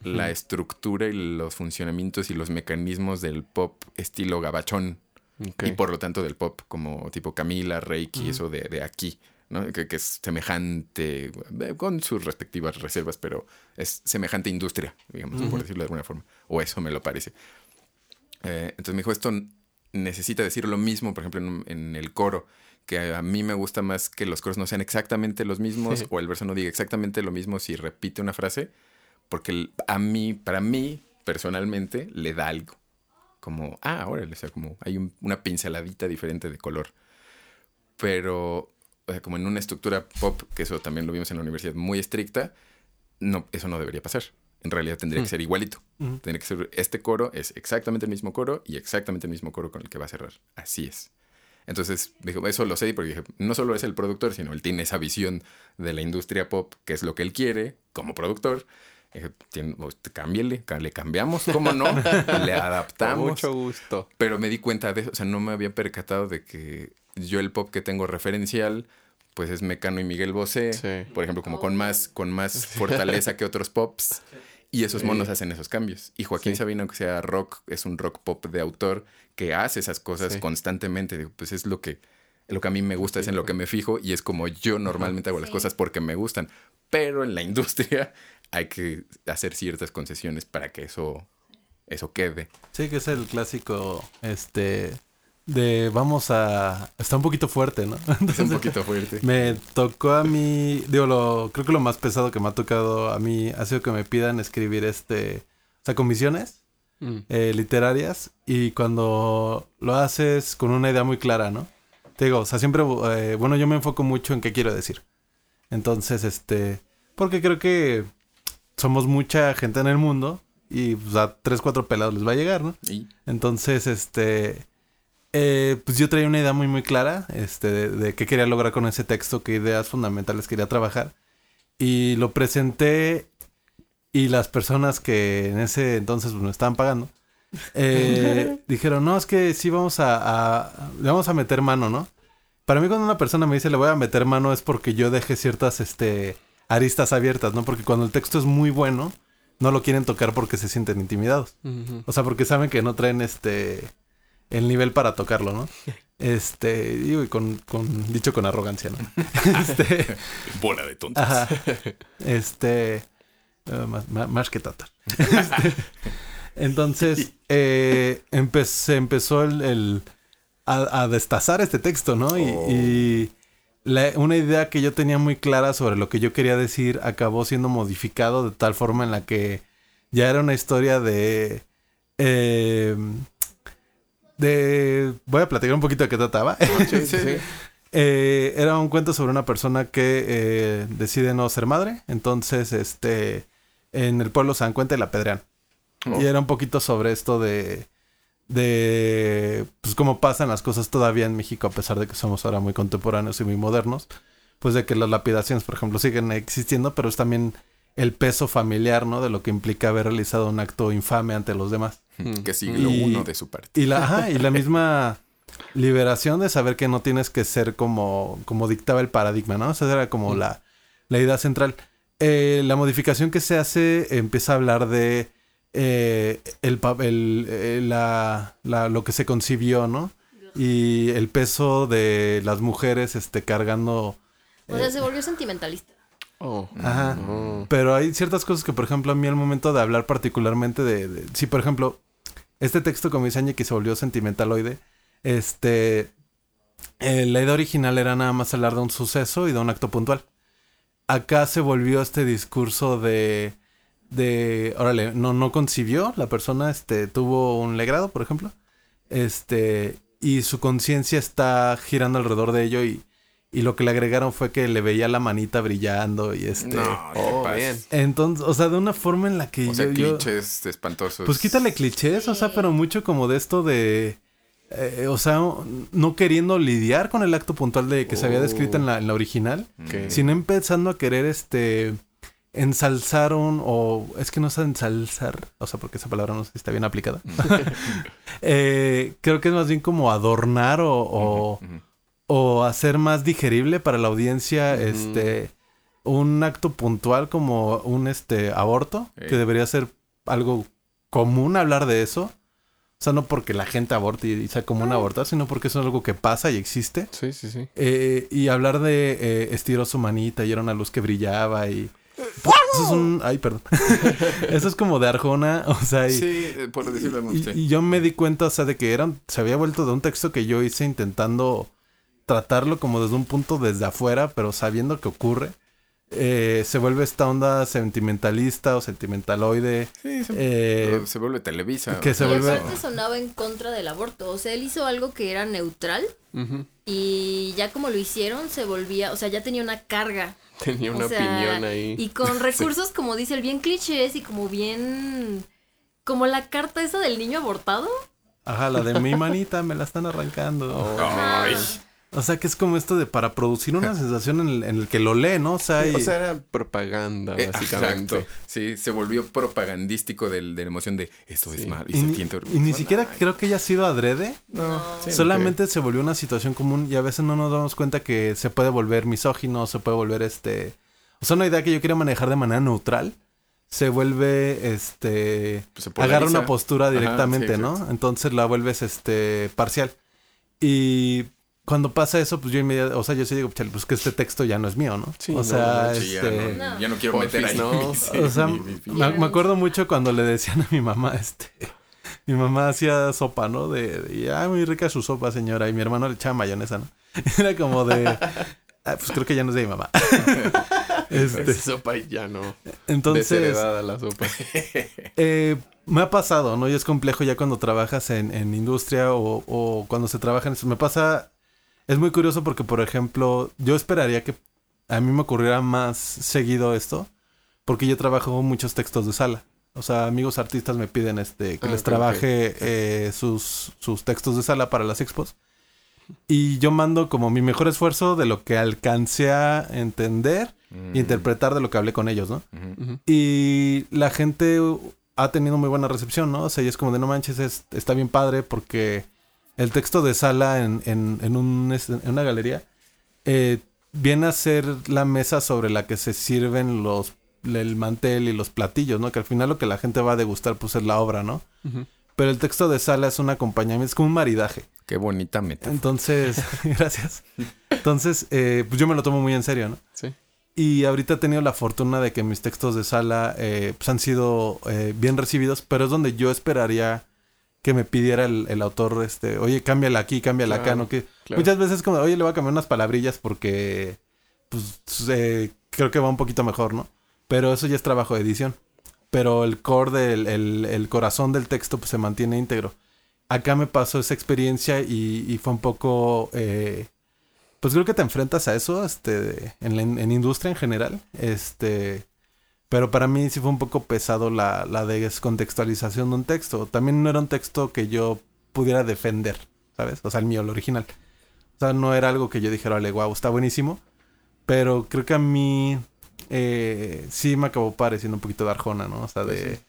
la estructura y los funcionamientos y los mecanismos del pop estilo gabachón. Y por lo tanto del pop, como tipo Camila, Reiki, eso de, de aquí, ¿no? Que, que es semejante, eh, con sus respectivas reservas, pero es semejante industria, digamos, por decirlo de alguna forma. O eso me lo parece. Eh, entonces me dijo, esto necesita decir lo mismo, por ejemplo, en, el coro, que a mí me gusta más que los coros no sean exactamente los mismos o el verso no diga exactamente lo mismo si repite una frase, porque a mí, para mí, personalmente, le da algo. Como, ah, órale, o sea, como hay un- una pinceladita diferente de color. Pero, o sea, como en una estructura pop, que eso también lo vimos en la universidad, muy estricta, no, eso no debería pasar. En realidad tendría que Mm. ser igualito. Tendría que ser, este coro es exactamente el mismo coro y exactamente el mismo coro con el que va a cerrar. Así es. Entonces, dijo, eso lo sé porque dije, no solo es el productor, sino él tiene esa visión de la industria pop, que es lo que él quiere como productor. Dije, "Tien- pues, cámbiale, ca- le cambiamos, ¿cómo no? le Con adaptamos. mucho gusto. Pero me di cuenta de eso, o sea, no me había percatado de que yo el pop que tengo referencial, pues es Mecano y Miguel Bosé, Sí. por ejemplo, como con más, con más fortaleza que otros pops. Y esos Sí. monos hacen esos cambios. Y Joaquín Sí. Sabina, aunque sea rock, es un rock pop de autor que hace esas cosas Sí. constantemente. Digo, Pues es lo que, lo que a mí me gusta, es en lo que me fijo y es como yo normalmente hago las cosas porque me gustan. Pero en la industria hay que hacer ciertas concesiones para que eso eso quede. Sí, que es el clásico, este, de vamos a... Está un poquito fuerte, ¿no? Es un Entonces, poquito fuerte. me tocó a mí, digo, lo, creo que lo más pesado que me ha tocado a mí ha sido que me pidan escribir este, o sea, comisiones Mm. eh, literarias y cuando lo haces con una idea muy clara, ¿no? Te digo, o sea, siempre, eh, bueno, yo me enfoco mucho en qué quiero decir. Entonces, este, porque creo que somos mucha gente en el mundo y pues, a tres, cuatro pelados les va a llegar, ¿no? Y Entonces, este, eh, pues yo traía una idea muy, muy clara, este, de, de qué quería lograr con ese texto, qué ideas fundamentales quería trabajar. Y lo presenté y las personas que en ese entonces pues, me estaban pagando, eh, dijeron, no, es que sí vamos a, a- le vamos a meter mano, ¿no? Para mí cuando una persona me dice le voy a meter mano es porque yo dejé ciertas, este, aristas abiertas, ¿no? Porque cuando el texto es muy bueno, no lo quieren tocar porque se sienten intimidados. O sea, porque saben que no traen este el nivel para tocarlo, ¿no? Este, digo, y con, con dicho con arrogancia, ¿no? este, bola de tontos. ajá. Este, eh, más, más- más que tatar. Este, entonces, eh, empe- se empezó el, el- a, a destazar este texto, ¿no? Y, Oh. y la- una idea que yo tenía muy clara sobre lo que yo quería decir acabó siendo modificado de tal forma en la que ya era una historia de... eh, de... Voy a platicar un poquito de qué trataba. Sí, sí, sí. Eh, era un cuento sobre una persona que eh, decide no ser madre. Entonces, este, en el pueblo se dan cuenta y la apedrean. Oh. Y era un poquito sobre esto de, de, pues cómo pasan las cosas todavía en México, a pesar de que somos ahora muy contemporáneos y muy modernos. Pues de que las lapidaciones, por ejemplo, siguen existiendo, pero es también el peso familiar, ¿no? De lo que implica haber realizado un acto infame ante los demás. Mm. Que siglo Y- uno de su parte. Y la, ajá, y la misma liberación de saber que no tienes que ser como, como dictaba el paradigma, ¿no? O sea, era como la, la idea central. Eh, la modificación que se hace empieza a hablar de eh, el, el- eh, la, la- lo que se concibió, ¿no? Y el peso de las mujeres este, cargando... O sea, se volvió sentimentalista. Oh. Ajá. Oh. Pero hay ciertas cosas que, por ejemplo, a mí al momento de hablar particularmente de... de- si, por ejemplo, este texto como dice Añe, que se volvió sentimentaloide, este... eh, la idea original era nada más hablar de un suceso y de un acto puntual. Acá se volvió este discurso de... de órale, no, no concibió, la persona este, tuvo un legrado, por ejemplo. Este... Y su conciencia está girando alrededor de ello y... Y lo que le agregaron fue que le veía la manita brillando y este... No, ¿qué Oh, bien. Entonces, o sea, de una forma en la que O sea, yo, yo- clichés espantosos. Pues quítale clichés, o sea, pero mucho como de esto de... eh, o sea, no queriendo lidiar con el acto puntual de que se había descrito en la, en la original, sino empezando a querer, este... Ensalzar un... o... es que no es ensalzar, o sea, porque esa palabra no sé si está bien aplicada. Eh, creo que es más bien como adornar o... o hacer más digerible para la audiencia este un acto puntual como un este aborto que debería ser algo común hablar de eso. O sea no porque la gente aborte y sea común abortar sino porque eso es algo que pasa y existe. Sí, sí, sí. Eh, y hablar de eh, estiró su manita y era una luz que brillaba y eso es un ay perdón. Eso es como de Arjona o sea y, Sí, eh, por decirlo de y, sí. y yo me di cuenta, o sea, de que eran, se había vuelto de un texto que yo hice intentando tratarlo como desde un punto desde afuera, pero sabiendo que ocurre. Eh, se vuelve esta onda sentimentalista o sentimentaloide. Sí, se, eh, se vuelve Televisa. que se y vuelve- aparte sonaba en contra del aborto. O sea, él hizo algo que era neutral y ya como lo hicieron se volvía, o sea, ya tenía una carga. Tenía una O sea, opinión ahí. Y con recursos, como dice el bien clichés y como bien... Como la carta esa del niño abortado. Ajá, la de mi manita me la están arrancando. Oh, Ay, O sea, que es como esto de para producir una sensación en el, en el que lo lee, ¿no? O sea, y- O sea, era propaganda, eh, básicamente. exacto. Sí, se volvió propagandístico del, de la emoción de esto es Sí. malo y, y se ni, siente y ni siquiera Ay, creo que haya sido adrede. No, sí, Solamente se volvió una situación común y a veces no nos damos cuenta que se puede volver misógino, se puede volver este... O sea, una idea que yo quería manejar de manera neutral se vuelve, este... Pues se agarra una postura Ajá, directamente, sí, ¿no? exacto. Entonces la vuelves, este, parcial. Y cuando pasa eso, pues yo inmediatamente, o sea, yo sí digo, chale, pues que este texto ya no es mío, ¿no? Sí, o no, sea, Sí, ya, este... no, No. ya no quiero meter ahí. no. Sí, O sea, mi- mi- mi- me, me acuerdo mucho cuando le decían a mi mamá, este, mi mamá hacía sopa, ¿no? De, de ah, muy rica su sopa, señora. Y mi hermano le echaba mayonesa, ¿no? Era como de, ah, pues creo que ya no es de mi mamá. Este, sopa y ya no. Entonces, la sopa. eh, me ha pasado, ¿no? Y es complejo ya cuando trabajas en, en industria o, o cuando se trabaja en eso. Me pasa, es muy curioso porque, por ejemplo, yo esperaría que a mí me ocurriera más seguido esto, porque yo trabajo muchos textos de sala. O sea, amigos artistas me piden este que Ah, les trabaje eh, sus, sus textos de sala para las expos. Y yo mando como mi mejor esfuerzo de lo que alcancé a entender Mm. y interpretar de lo que hablé con ellos, ¿no? Y la gente ha tenido muy buena recepción, ¿no? O sea, y es como de no manches, es- está bien padre porque el texto de sala en, en, en, un, es- en una galería eh, viene a ser la mesa sobre la que se sirven los el mantel y los platillos, ¿no? Que al final lo que la gente va a degustar pues es la obra, ¿no? Pero el texto de sala es un acompañamiento, es como un maridaje. Qué bonita meta. Entonces, gracias. Entonces, eh, pues yo me lo tomo muy en serio, ¿no? Sí. Y ahorita he tenido la fortuna de que mis textos de sala eh, pues han sido eh, bien recibidos, pero es donde yo esperaría que me pidiera el, el autor, este, oye, cámbiala aquí, cámbiala acá, Claro, ¿no? Que claro. muchas veces como, oye, le voy a cambiar unas palabrillas porque, pues, eh, creo que va un poquito mejor, ¿no? Pero eso ya es trabajo de edición. Pero el core del el, el corazón del texto pues, se mantiene íntegro. Acá me pasó esa experiencia y, y fue un poco... eh, pues creo que te enfrentas a eso este, en, la en industria en general. Este, pero para mí sí fue un poco pesado la, la descontextualización de un texto. También no era un texto que yo pudiera defender, ¿sabes? O sea, el mío, el original. O sea, no era algo que yo dijera, vale, wow, está buenísimo. Pero creo que a mí eh, sí me acabó pareciendo un poquito de Arjona, ¿no? O sea, de...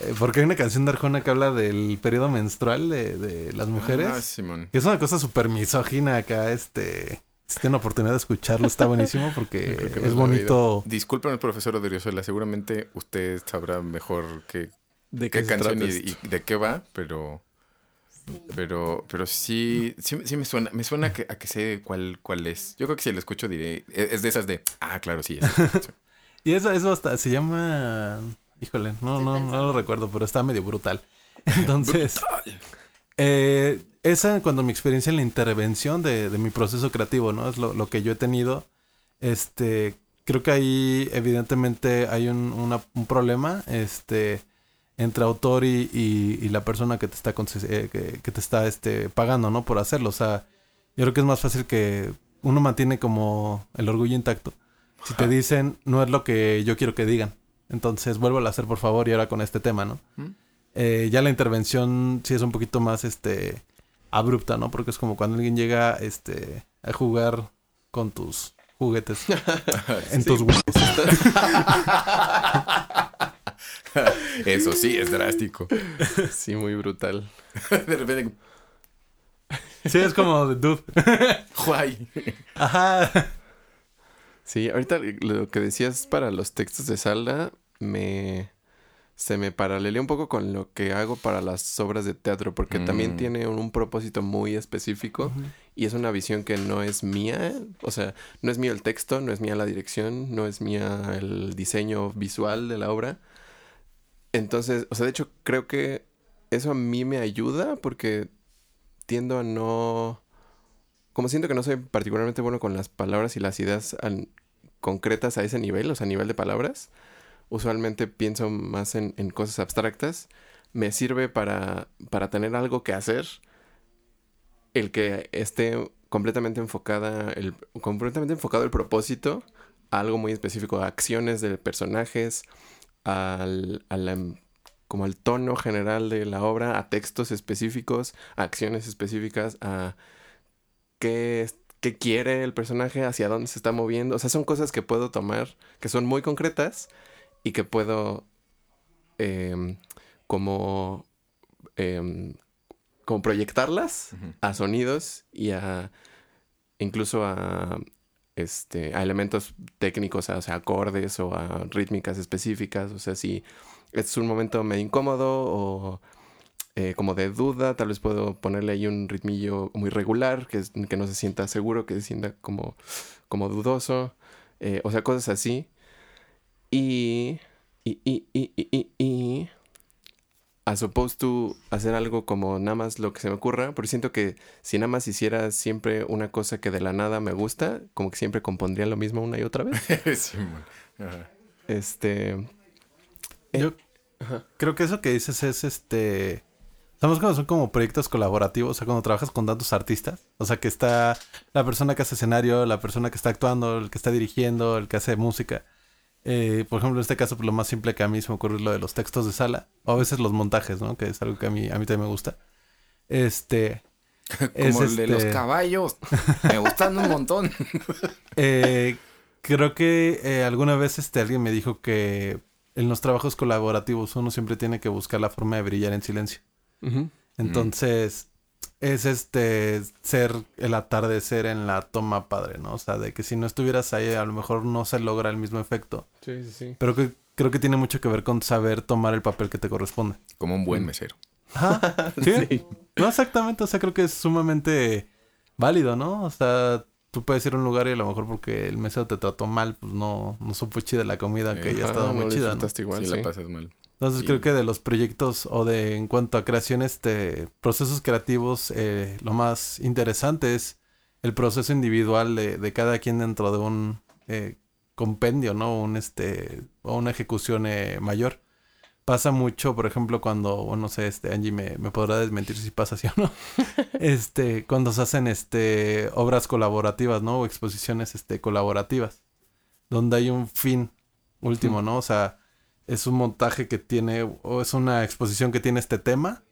eh, porque hay una canción de Arjona que habla del periodo menstrual de, de las mujeres. Ah, Simón. Que es una cosa súper misógina acá, este... Si tienen oportunidad de escucharlo, está buenísimo porque que no es lo bonito. Discúlpeme, profesor Odriozola, seguramente usted sabrá mejor qué, ¿De qué canción y, de qué va, pero pero pero sí sí, sí me suena me suena que, a que sé cuál cuál es. Yo creo que si la escucho diré es, es de esas de ah, claro, sí. es- Y eso, eso hasta se llama... Híjole, no, no, no lo recuerdo, pero está medio brutal. Entonces, eh, esa cuando mi experiencia en la intervención de, de mi proceso creativo, ¿no? Es lo, lo que yo he tenido. Este, creo que ahí evidentemente hay un, una- un problema, este, entre autor y, y- y la persona que te está, eh, que, que te está, este, pagando, ¿no? Por hacerlo. O sea, yo creo que es más fácil que uno mantiene como el orgullo intacto. Si te dicen, no es lo que yo quiero que digan. Entonces, vuelvo a hacer, por favor, y ahora con este tema, ¿no? ¿Mm? Eh, ya la intervención sí es un poquito más, este, abrupta, ¿no? Porque es como cuando alguien llega, este, a jugar con tus juguetes. en tus huevos. Eso sí es drástico. Sí, muy brutal. De repente Sí, es como, de, dude. Juay. Ajá. Sí, ahorita lo que decías para los textos de sala me se me paralelea un poco con lo que hago para las obras de teatro porque también Mm. tiene un, un propósito muy específico y es una visión que no es mía, o sea, no es mío el texto, no es mía la dirección, no es mía el diseño visual de la obra. Entonces, o sea, de hecho creo que eso a mí me ayuda porque tiendo a no como siento que no soy particularmente bueno con las palabras y las ideas al- concretas a ese nivel, o sea, a nivel de palabras, usualmente pienso más en, en cosas abstractas, me sirve para, para tener algo que hacer, el que esté completamente enfocada, el, completamente enfocado el propósito a algo muy específico, a acciones de personajes, al, como al tono general de la obra, a textos específicos, a acciones específicas, a qué, qué quiere el personaje, hacia dónde se está moviendo. O sea, son cosas que puedo tomar, que son muy concretas y que puedo em, como, em, como proyectarlas a sonidos y a incluso a este a elementos técnicos, o sea, acordes o a rítmicas específicas, o sea, si es un momento medio incómodo o eh, como de duda, tal vez puedo ponerle ahí un ritmillo muy regular, que, que no se sienta seguro, que se sienta como, como dudoso, eh, o sea, cosas así. Y, y, y, y, y, y, y as opposed to hacer algo como nada más lo que se me ocurra, porque siento que si nada más hiciera siempre una cosa que de la nada me gusta, como que siempre compondría lo mismo una y otra vez. Simón. Ajá. este... Yo creo que eso que dices es este. Estamos cuando son como proyectos colaborativos, o sea, cuando trabajas con tantos artistas, o sea, que está la persona que hace escenario, la persona que está actuando, el que está dirigiendo, el que hace música. Eh, por ejemplo, en este caso, pues, lo más simple que a mí se me ocurre es lo de los textos de sala, o a veces los montajes, ¿no? Que es algo que a mí, a mí también me gusta. Este. es Como el de los este- caballos. Me gustan un montón. Eh, creo que eh, alguna vez este, alguien me dijo que en los trabajos colaborativos uno siempre tiene que buscar la forma de brillar en silencio. Ujú. Entonces, es este ser el atardecer en la toma padre, ¿no? O sea, de que si no estuvieras ahí, a lo mejor no se logra el mismo efecto. Sí, sí, sí. Pero que creo que tiene mucho que ver con saber tomar el papel que te corresponde. Como un buen mesero. Ajá. ¿Sí? No exactamente, o sea, creo que es sumamente válido, ¿no? O sea, tú puedes ir a un lugar y a lo mejor porque el mesero te trató mal, pues no, no supo chida la comida que ya ha Ah, estado no muy chida, ¿no? igual, si sí. la pasas mal. Entonces Sí. creo que de los proyectos o de en cuanto a creación, este, procesos creativos, eh, lo más interesante es el proceso individual de, de cada quien dentro de un eh, compendio, ¿no? Un este, o una ejecución eh, mayor. Pasa mucho, por ejemplo, cuando, bueno, no sé, este, Angie me, me podrá desmentir si pasa así o no. este, cuando se hacen este, obras colaborativas, ¿no? O exposiciones este, colaborativas. Donde hay un fin último, ¿no? O sea, es un montaje que tiene, o es una exposición que tiene este tema.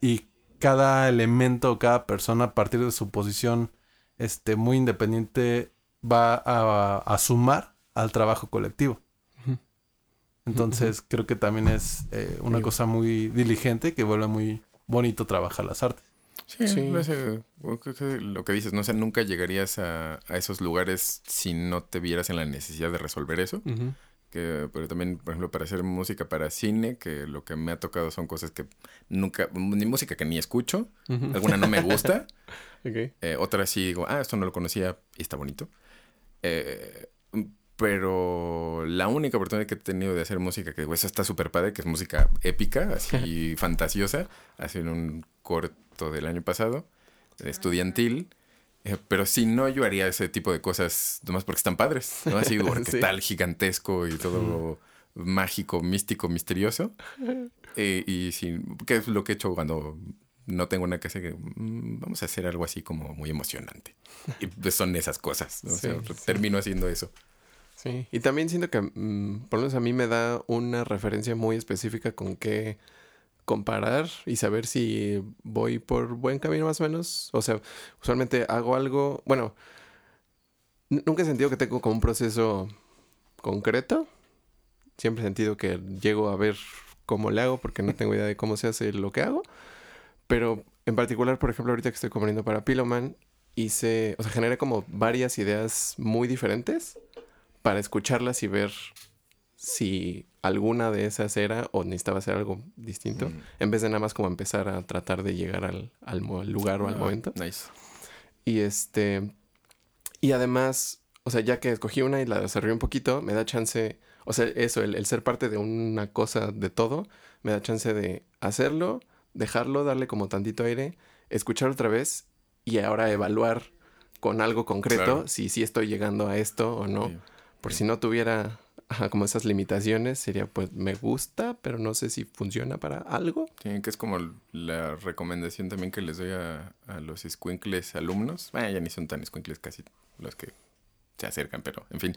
Y cada elemento, o cada persona, a partir de su posición este, muy independiente, va a, a sumar al trabajo colectivo. Entonces, creo que también es eh, una cosa muy diligente que vuelve muy bonito trabajar las artes. Sí, Sí. lo que lo que dices, no sé, nunca llegarías a, a esos lugares si no te vieras en la necesidad de resolver eso. Que, pero también, por ejemplo, para hacer música para cine, que lo que me ha tocado son cosas que nunca, ni música que ni escucho, alguna no me gusta, Ok. eh, otra sí digo, ah, esto no lo conocía y está bonito. Eh, pero la única oportunidad que he tenido de hacer música, que eso está súper padre, que es música épica, así fantasiosa, hace un corto del año pasado, estudiantil. Eh, pero si no, yo haría ese tipo de cosas nomás porque están padres, ¿no? Así orquestal, gigantesco y todo mágico, místico, misterioso. Eh, y sí, que es lo que he hecho cuando no tengo una casa que mm, vamos a hacer algo así como muy emocionante. Y pues son esas cosas. ¿no? O sea, Sí, termino haciendo eso. Sí, y también siento que, mm, por lo menos a mí me da una referencia muy específica con qué comparar y saber si voy por buen camino más o menos. O sea, usualmente hago algo, bueno, nunca he sentido que tengo como un proceso concreto. Siempre he sentido que llego a ver cómo le hago porque no tengo idea de cómo se hace lo que hago. Pero en particular, por ejemplo, ahorita que estoy componiendo para Piloman, hice, o sea, generé como varias ideas muy diferentes para escucharlas y ver si alguna de esas era o necesitaba hacer algo distinto, Mm. en vez de nada más como empezar a tratar de llegar al, al lugar o al Ah, momento. Nice. Y este. Y además, o sea, ya que escogí una y la desarrollé un poquito, me da chance. O sea, eso, el, el ser parte de una cosa de todo, me da chance de hacerlo, dejarlo, darle como tantito aire, escuchar otra vez y ahora evaluar con algo concreto Claro. si sí estoy llegando a esto o no. Sí. Por si no tuviera ajá, como esas limitaciones, sería pues me gusta, pero no sé si funciona para algo. Sí, que es como la recomendación también que les doy a, a los squinkles alumnos. Bueno, ya ni son tan squinkles casi los que se acercan, pero en fin.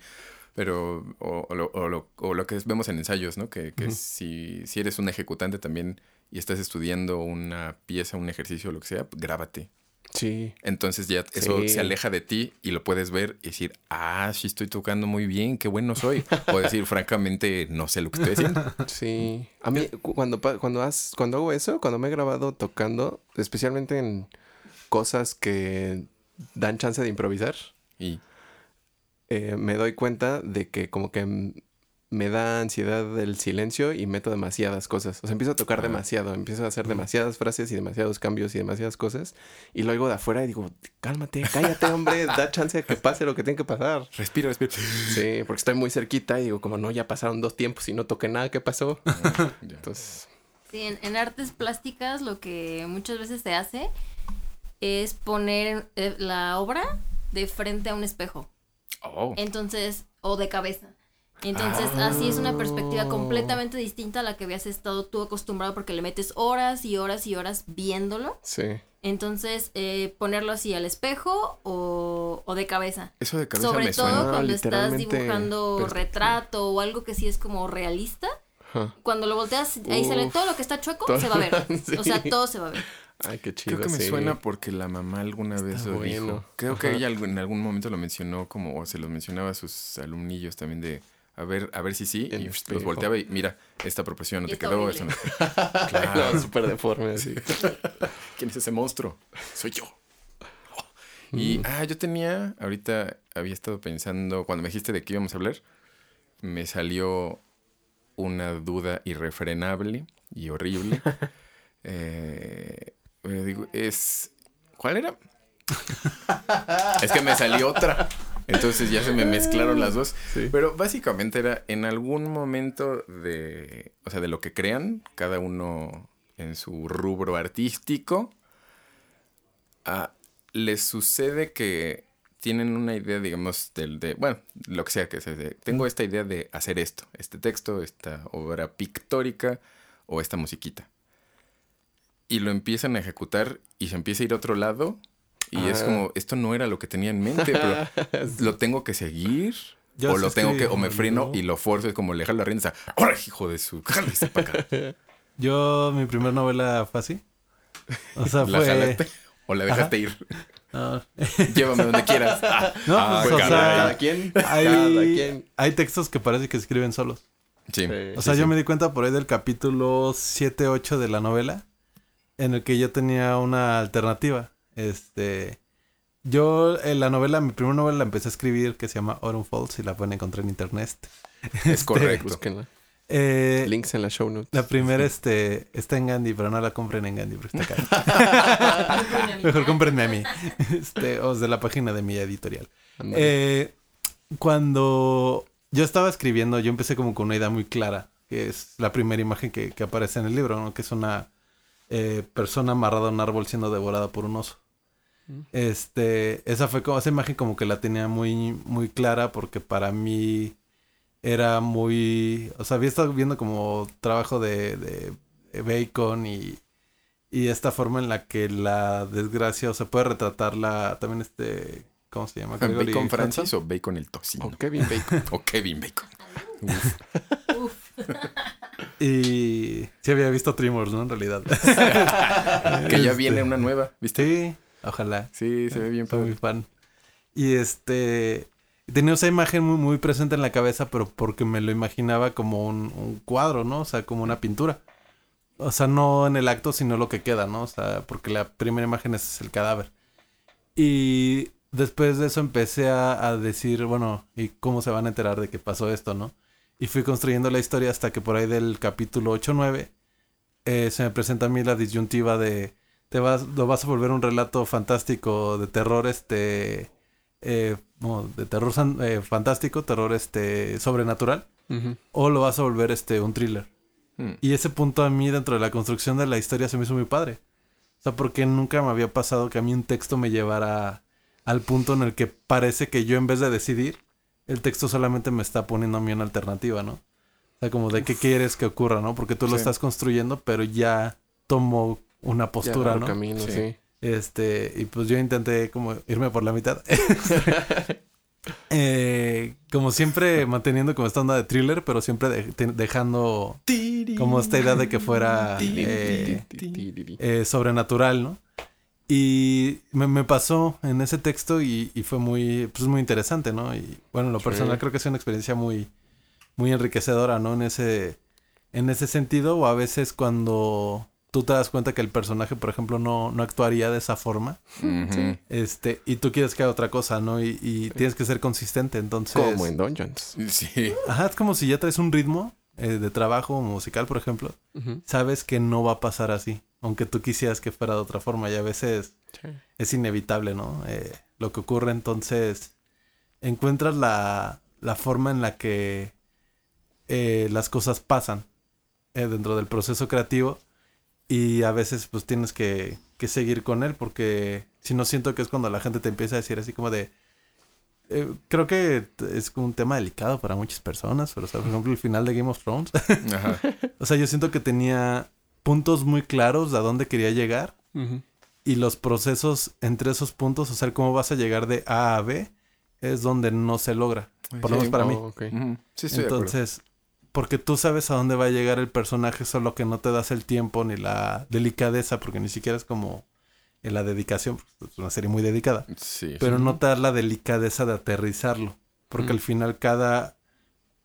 Pero, o, o lo, o lo- o lo que vemos en ensayos, ¿no? Que, que si, si eres un ejecutante también y estás estudiando una pieza, un ejercicio, lo que sea, grábate. Sí. Entonces ya eso Sí. se aleja de ti y lo puedes ver y decir, ah, sí estoy tocando muy bien, qué bueno soy. O decir, francamente, no sé lo que estoy haciendo. Sí. A mí, cu- cuando, cuando, has- cuando hago eso, cuando me he grabado tocando, especialmente en cosas que dan chance de improvisar, Y eh, me doy cuenta de que como que me da ansiedad el silencio y meto demasiadas cosas. O sea, empiezo a tocar Ah. demasiado, empiezo a hacer demasiadas frases y demasiados cambios y demasiadas cosas. Y lo oigo de afuera y digo, cálmate, cállate, hombre, da chance de que pase lo que tiene que pasar. respira, respira. Sí, porque estoy muy cerquita y digo, como no, ya pasaron dos tiempos y no toqué nada, ¿qué pasó? Entonces, Sí, en, en artes plásticas lo que muchas veces se hace es poner eh, la obra de frente a un espejo. Oh. Entonces, o de cabeza. Entonces, así es una perspectiva completamente distinta a la que habías estado tú acostumbrado porque le metes horas y horas y horas viéndolo. Sí. Entonces, eh, ponerlo así al espejo o, o de cabeza. Eso de cabeza Sobre me todo suena. cuando estás dibujando retrato o algo que sí es como realista. Cuando lo volteas, ahí Uf. todo lo que está chueco, Todo- se va a ver. O sea, todo se va a ver. Ay, qué chido. Creo que me sí. suena porque la mamá alguna vez Está lo dijo. bueno. Creo que ella en algún momento lo mencionó como, o se lo mencionaba a sus alumnillos también de, a ver, a ver si sí. El y los volteaba y mira, esta proporción no Y te quedó. Eso no. Claro. No, súper deforme así. ¿Quién es ese monstruo? Soy yo. Y, ah, yo tenía, ahorita había estado pensando, cuando me dijiste de qué íbamos a hablar, me salió una duda irrefrenable y horrible. Eh, digo, es, ¿cuál era? es que me salió otra. Entonces ya se me mezclaron las dos. Sí. Pero básicamente era en algún momento de, o sea, de lo que crean, cada uno en su rubro artístico, ah, les sucede que tienen una idea, digamos, del de, bueno, lo que sea que sea, de, tengo esta idea de hacer esto, este texto, esta obra pictórica o esta musiquita. Y lo empiezan a ejecutar y se empieza a ir a otro lado y es como, esto no era lo que tenía en mente, pero lo tengo que seguir. O lo tengo que, o me freno ¿no? y lo forzo, es como le jalo la rienda. ¡Ahora, hijo de su! ¡Jálese para acá! Yo, mi primera novela fue así. O sea, ¿La fue... jalaste o la dejaste ir? No, Llévame donde quieras. Ah, No, ah, pues, o caray. sea, Cada quien. hay, Cada quien. hay textos que parece que escriben solos. Sí. Sí. O sea, yo me di cuenta por ahí del capítulo 7, 8 de la novela, en el que yo tenía una alternativa. Este, yo en la novela, mi primera novela la empecé a escribir que se llama Autumn Falls y la pueden encontrar en internet. Es correcto. Búsquenla. Eh, Links en la show notes. la primera este, está en Gandhi, pero no la compren en Gandhi porque está cara. Mejor comprenme a mí. Este, o de la página de mi editorial. Eh, cuando yo estaba escribiendo, yo empecé como con una idea muy clara, que es la primera imagen que, que aparece en el libro, ¿no? Que es una eh, persona amarrada a un árbol siendo devorada por un oso. Este, esa fue como, esa imagen como que la tenía muy, muy clara porque para mí era muy, o sea, había estado viendo como trabajo de, de Bacon y, y esta forma en la que la desgracia, o se puede retratar la, también este, ¿cómo se llama? Gregory ¿Bacon. Francis o Bacon el tocino? Oh, Kevin Bacon. O Kevin Bacon. Uf. Y sí había visto Tremors, ¿no? En realidad. que ya Este, viene una nueva, ¿viste? Sí, ojalá. Sí, se ve bien Soy padre. fan. Y este... Tenía esa imagen muy, muy presente en la cabeza, pero porque me lo imaginaba como un, un cuadro, ¿no? O sea, como una pintura. O sea, no en el acto, sino lo que queda, ¿no? O sea, porque la primera imagen es el cadáver. Y después de eso empecé a, a decir, bueno, ¿y cómo se van a enterar de que pasó esto, no? Y fui construyendo la historia hasta que por ahí del capítulo 8-9 eh, se me presenta a mí la disyuntiva de te vas, lo vas a volver un relato fantástico de terror, este, eh, no, de terror san- eh, fantástico, terror este sobrenatural, o lo vas a volver este un thriller. Mm. Y ese punto a mí dentro de la construcción de la historia se me hizo muy padre. O sea, porque nunca me había pasado que a mí un texto me llevara al punto en el que parece que yo en vez de decidir, el texto solamente me está poniendo a mí una alternativa, ¿no? O sea, como de qué quieres que ocurra, ¿no? Porque tú lo Sí. estás construyendo, pero ya tomo una Ya postura, agarro ¿no? camino, Sí. sí. Este, y pues yo intenté como irme por la mitad. Eh, como siempre, manteniendo como esta onda de thriller, pero siempre de- dejando como esta idea de que fuera eh, eh, sobrenatural, ¿no? Y me, me pasó en ese texto y, y fue muy, pues muy interesante, ¿no? Y bueno, en lo Sí. personal creo que es una experiencia muy, muy enriquecedora, ¿no? En ese, en ese sentido, o a veces cuando tú te das cuenta que el personaje, por ejemplo, no, no actuaría de esa forma, este, y tú quieres que haga otra cosa, ¿no? Y, y tienes que ser consistente, entonces... Como en Dungeons. Sí. Ajá, es como si ya traes un ritmo eh, de trabajo musical, por ejemplo, sabes que no va a pasar así, aunque tú quisieras que fuera de otra forma y a veces Sí. es inevitable, ¿no? Eh, lo que ocurre entonces, encuentras la, la forma en la que eh, las cosas pasan. eh, dentro del proceso creativo y a veces pues tienes que, que seguir con él porque si no siento que es cuando la gente te empieza a decir así como de... eh, creo que es un tema delicado para muchas personas, pero o sea, por ejemplo el final de Game of Thrones. Ajá. o sea, yo siento que tenía puntos muy claros de a dónde quería llegar y los procesos entre esos puntos, o sea, cómo vas a llegar de A a B, es donde no se logra. Por lo Sí. menos para mí. Oh, ok. Ujú. Sí, estoy de acuerdo. Entonces, porque tú sabes a dónde va a llegar el personaje, solo que no te das el tiempo ni la delicadeza, porque ni siquiera es como en la dedicación, porque es una serie muy dedicada, Sí. pero sí. no te das la delicadeza de aterrizarlo, porque Mm. al final cada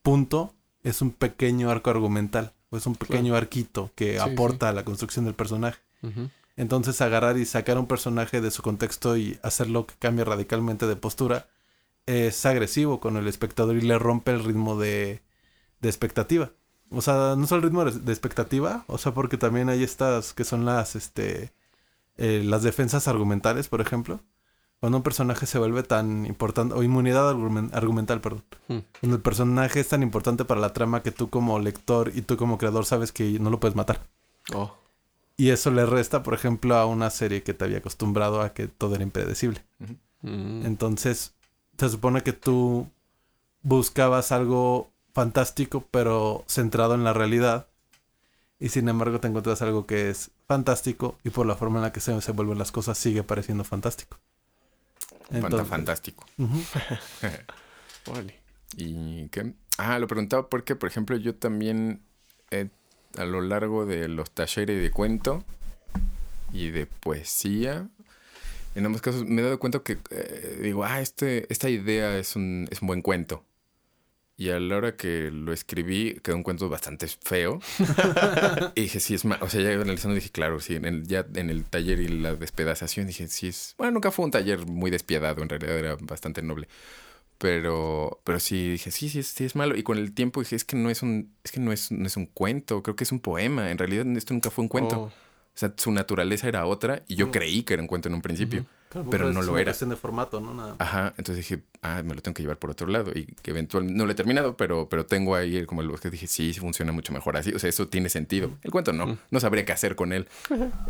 punto es un pequeño arco argumental, es un pequeño arquito que Sí, aporta a la construcción del personaje. Entonces agarrar y sacar un personaje de su contexto y hacerlo que cambie radicalmente de postura es agresivo con el espectador y le rompe el ritmo de, de expectativa. O sea, no solo el ritmo de de expectativa, o sea, porque también hay estas que son las, este, eh, las defensas argumentales, por ejemplo. Cuando un personaje se vuelve tan importante, o inmunidad argumen- argumental, perdón. Hmm. Cuando el personaje es tan importante para la trama que tú como lector y tú como creador sabes que no lo puedes matar. Oh. Y eso le resta, por ejemplo, a una serie que te había acostumbrado a que todo era impredecible. Mm. Entonces, se supone que tú buscabas algo fantástico, pero centrado en la realidad. Y sin embargo, te encuentras algo que es fantástico y por la forma en la que se, se vuelven las cosas sigue pareciendo fantástico. Entonces- fantástico. Ujú. Órale. ¿Y qué? Ah, lo preguntaba porque, por ejemplo, yo también he- a lo largo de los talleres de cuento y de poesía, en ambos casos me he dado cuenta que eh, digo, ah, este, esta idea es un, es un buen cuento. Y a la hora que lo escribí, quedó un cuento bastante feo. y dije, sí, es más. O sea, ya analizando, dije, claro, sí, en el, ya en el taller y la despedazación, dije, sí, es. Bueno, nunca fue un taller muy despiadado, en realidad era bastante noble. Pero, pero sí, dije, sí, sí, sí es malo. Y con el tiempo dije, es que no es un, es que no es, no es un cuento, creo que es un poema. En realidad esto nunca fue un cuento. Oh. O sea, su naturaleza era otra y yo Mm. creí que era un cuento en un principio. Claro, Pero no es lo era. cuestión de formato, ¿no? Nada. Ajá, entonces dije, ah, me lo tengo que llevar por otro lado. Y que eventualmente, no lo he terminado, pero, pero tengo ahí como el que dije, sí, sí funciona mucho mejor así. O sea, eso tiene sentido. El cuento no, no sabría qué hacer con él.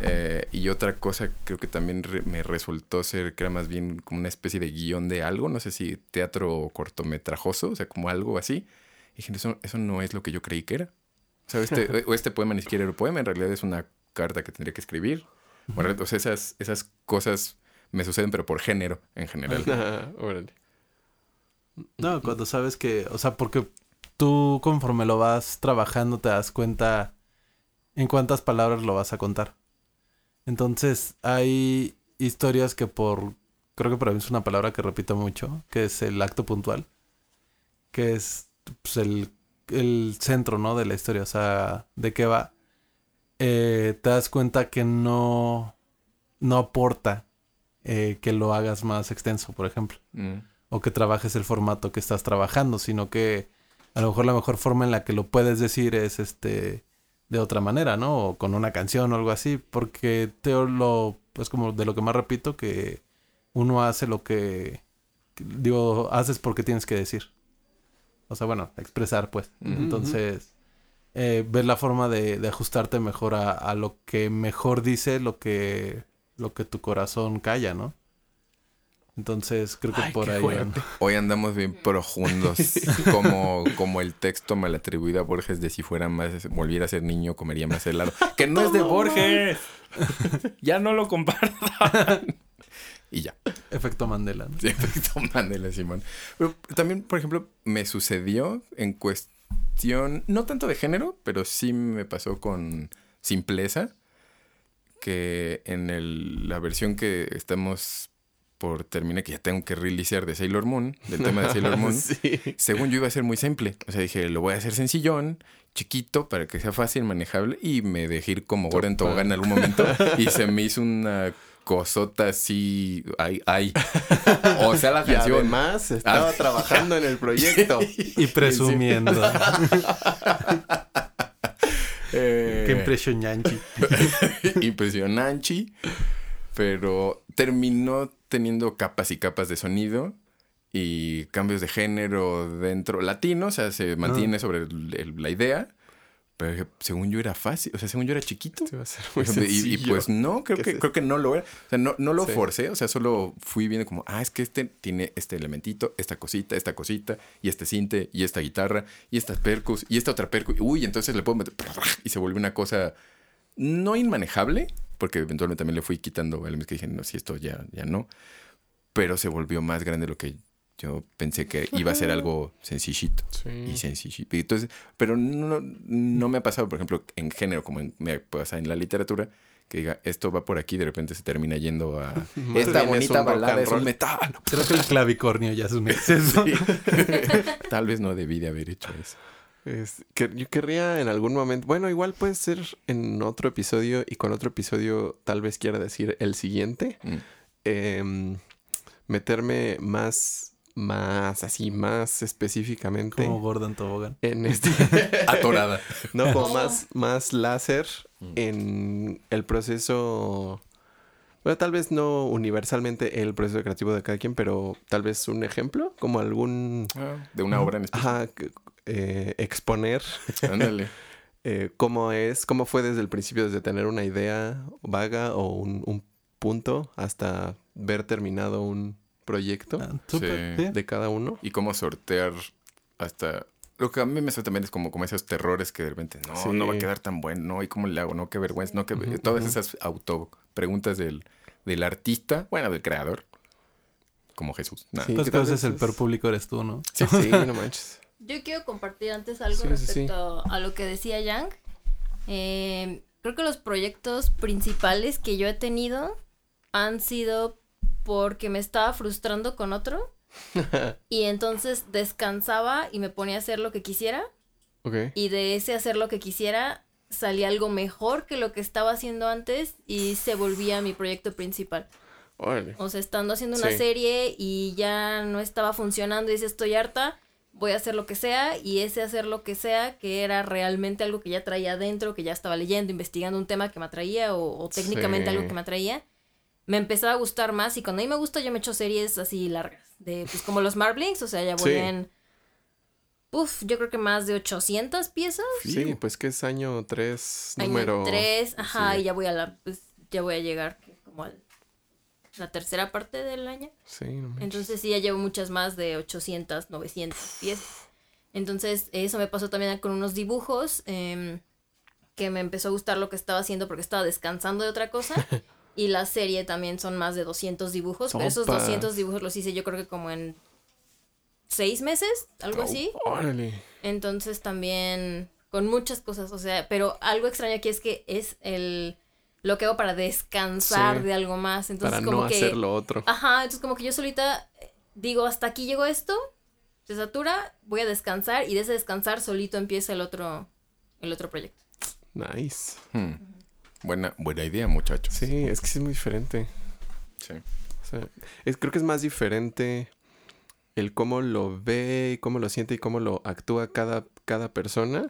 Eh, y otra cosa creo que también re- me resultó ser que era más bien como una especie de guion de algo, no sé si teatro cortometrajoso, o sea, como algo así. Y dije, eso, eso no es lo que yo creí que era. O sea, este, o este poema ni siquiera era un poema, en realidad es una carta que tendría que escribir. Bueno, sea, esas, esas cosas me suceden, pero por género en general. Órale. No, cuando sabes que, o sea, porque tú conforme lo vas trabajando te das cuenta en cuántas palabras lo vas a contar. Entonces, hay historias que por, creo que para mí es una palabra que repito mucho, que es el acto puntual, que es pues, el, el centro, ¿no? De la historia, o sea, de qué va. Eh, te das cuenta que no, no aporta eh, que lo hagas más extenso, por ejemplo Mm. o que trabajes el formato que estás trabajando, sino que a lo mejor la mejor forma en la que lo puedes decir es este de otra manera, ¿no? O con una canción o algo así, porque te lo pues como de lo que más repito que uno hace lo que digo, haces porque tienes que decir. O sea, bueno, expresar pues. Entonces, eh, ver la forma de, de ajustarte mejor a, a lo que mejor dice lo que lo que tu corazón calla, ¿no? Entonces, creo que Ay, por ahí van. Hoy andamos bien profundos, como, como el texto mal atribuido a Borges de si fuera más, volviera a ser niño, comería más helado. Que no es de Borges. ya no lo compartan. y ya. Efecto Mandela, ¿no? Sí, efecto Mandela, Simón. Pero también, por ejemplo, me sucedió en cuestión, no tanto de género, pero sí me pasó con simpleza, que en el- la versión que estamos por terminar, que ya tengo que releasear de Sailor Moon, del tema de Sailor Moon, sí. según yo iba a ser muy simple. O sea, dije, lo voy a hacer sencillón, chiquito, para que sea fácil, manejable, y me dejé ir como Gordon tobogán en algún momento, y se me hizo una cosota así, ay, ay. O sea, la Y canción. además estaba Ah. trabajando en el proyecto. Y presumiendo. eh, Qué impresionante. impresionante, pero terminó teniendo capas y capas de sonido y cambios de género dentro latino, o sea, se mantiene sobre el- el- la idea, Pero según yo era fácil, o sea, según yo era chiquito. Se va a hacer muy Y, y, pues no, creo ¿Qué que, es creo que no lo era. O sea, no, no lo Sí. forcé, o sea, solo fui viendo como, ah, es que este tiene este elementito, esta cosita, esta cosita, y este cinte, y esta guitarra, y estas percus, y esta otra percus. Uy, entonces le puedo meter. Y se volvió una cosa no inmanejable, porque eventualmente también le fui quitando elementos que dije, no, si esto ya, ya no. Pero se volvió más grande de lo que yo pensé que iba a ser algo sencillito Sí. y sencillito. Y Entonces, pero no, no me ha pasado, por ejemplo, en género, como en- me pasa en la literatura, que diga, esto va por aquí, de repente se termina yendo a esta es bonita rock balada es un metal. Creo que el clavicornio ya es un exceso. Sí. Tal vez no debí de haber hecho eso. Es- que yo querría en algún momento, bueno, igual puede ser en otro episodio y con otro episodio tal vez quiera decir el siguiente, Mm. em, meterme más, más así, más específicamente Como Gordon Tobogán. en este, Atorada. no, como más, más láser en el proceso, bueno, tal vez no universalmente el proceso creativo de cada quien, pero tal vez un ejemplo, como algún, Ah, de una obra en específico. ajá, eh, exponer Ándale. eh, cómo es, cómo fue desde el principio, desde tener una idea vaga o un, un punto hasta ver terminado un proyecto Ah, Sí. de cada uno. Y cómo sortear hasta... Lo que a mí me suena también es como, como esos terrores que de repente, no, Sí. no va a quedar tan bueno, no, ¿y cómo le hago? No, qué vergüenza, no, qué... Todas esas auto preguntas del, del artista, bueno, del creador, como Jesús. Nah. Sí. Pues vez el peor público eres tú, ¿no? Sí, sí, no manches. Yo quiero compartir antes algo Sí, sí, sí. respecto a lo que decía Yang. Eh, creo que los proyectos principales que yo he tenido han sido porque me estaba frustrando con otro y entonces descansaba y me ponía a hacer lo que quisiera Ok. y de ese hacer lo que quisiera salía algo mejor que lo que estaba haciendo antes y se volvía mi proyecto principal. Órale. O sea, estando haciendo una Sí. serie y ya no estaba funcionando y dice estoy harta, voy a hacer lo que sea y ese hacer lo que sea que era realmente algo que ya traía adentro, que ya estaba leyendo, investigando un tema que me atraía o, o técnicamente Sí. algo que me atraía, me empezaba a gustar más y cuando a mí me gusta yo me echo series así largas, de pues como los Marblings, o sea, ya voy Sí. en... Uf, yo creo que más de 800 piezas. Sí, pues que es año 3, Año número... 3, ajá, sí. y ya voy a la, pues, ya voy a llegar como a la tercera parte del año. Sí, no manches. Entonces sí, ya llevo muchas más de 800, 900 piezas. Entonces eso me pasó también con unos dibujos, em, que me empezó a gustar lo que estaba haciendo porque estaba descansando de otra cosa. y la serie también son más de 200 dibujos, pero esos Sopas. 200 dibujos los hice yo creo que como en seis meses, algo así. Órale. Entonces también con muchas cosas, o sea, pero algo extraño aquí es que es el lo que hago para descansar Sí. de algo más. Entonces Para como no que hacer lo otro. Ajá, entonces como que yo solita eh, digo, hasta aquí llegó esto, se satura, voy a descansar y de ese descansar solito empieza el otro el otro proyecto. Nice. Hmm. Buena, buena idea, muchachos. Sí, es que sí es muy diferente. Sí. O sea, es, creo que es más diferente el cómo lo ve, y cómo lo siente y cómo lo actúa cada, cada persona,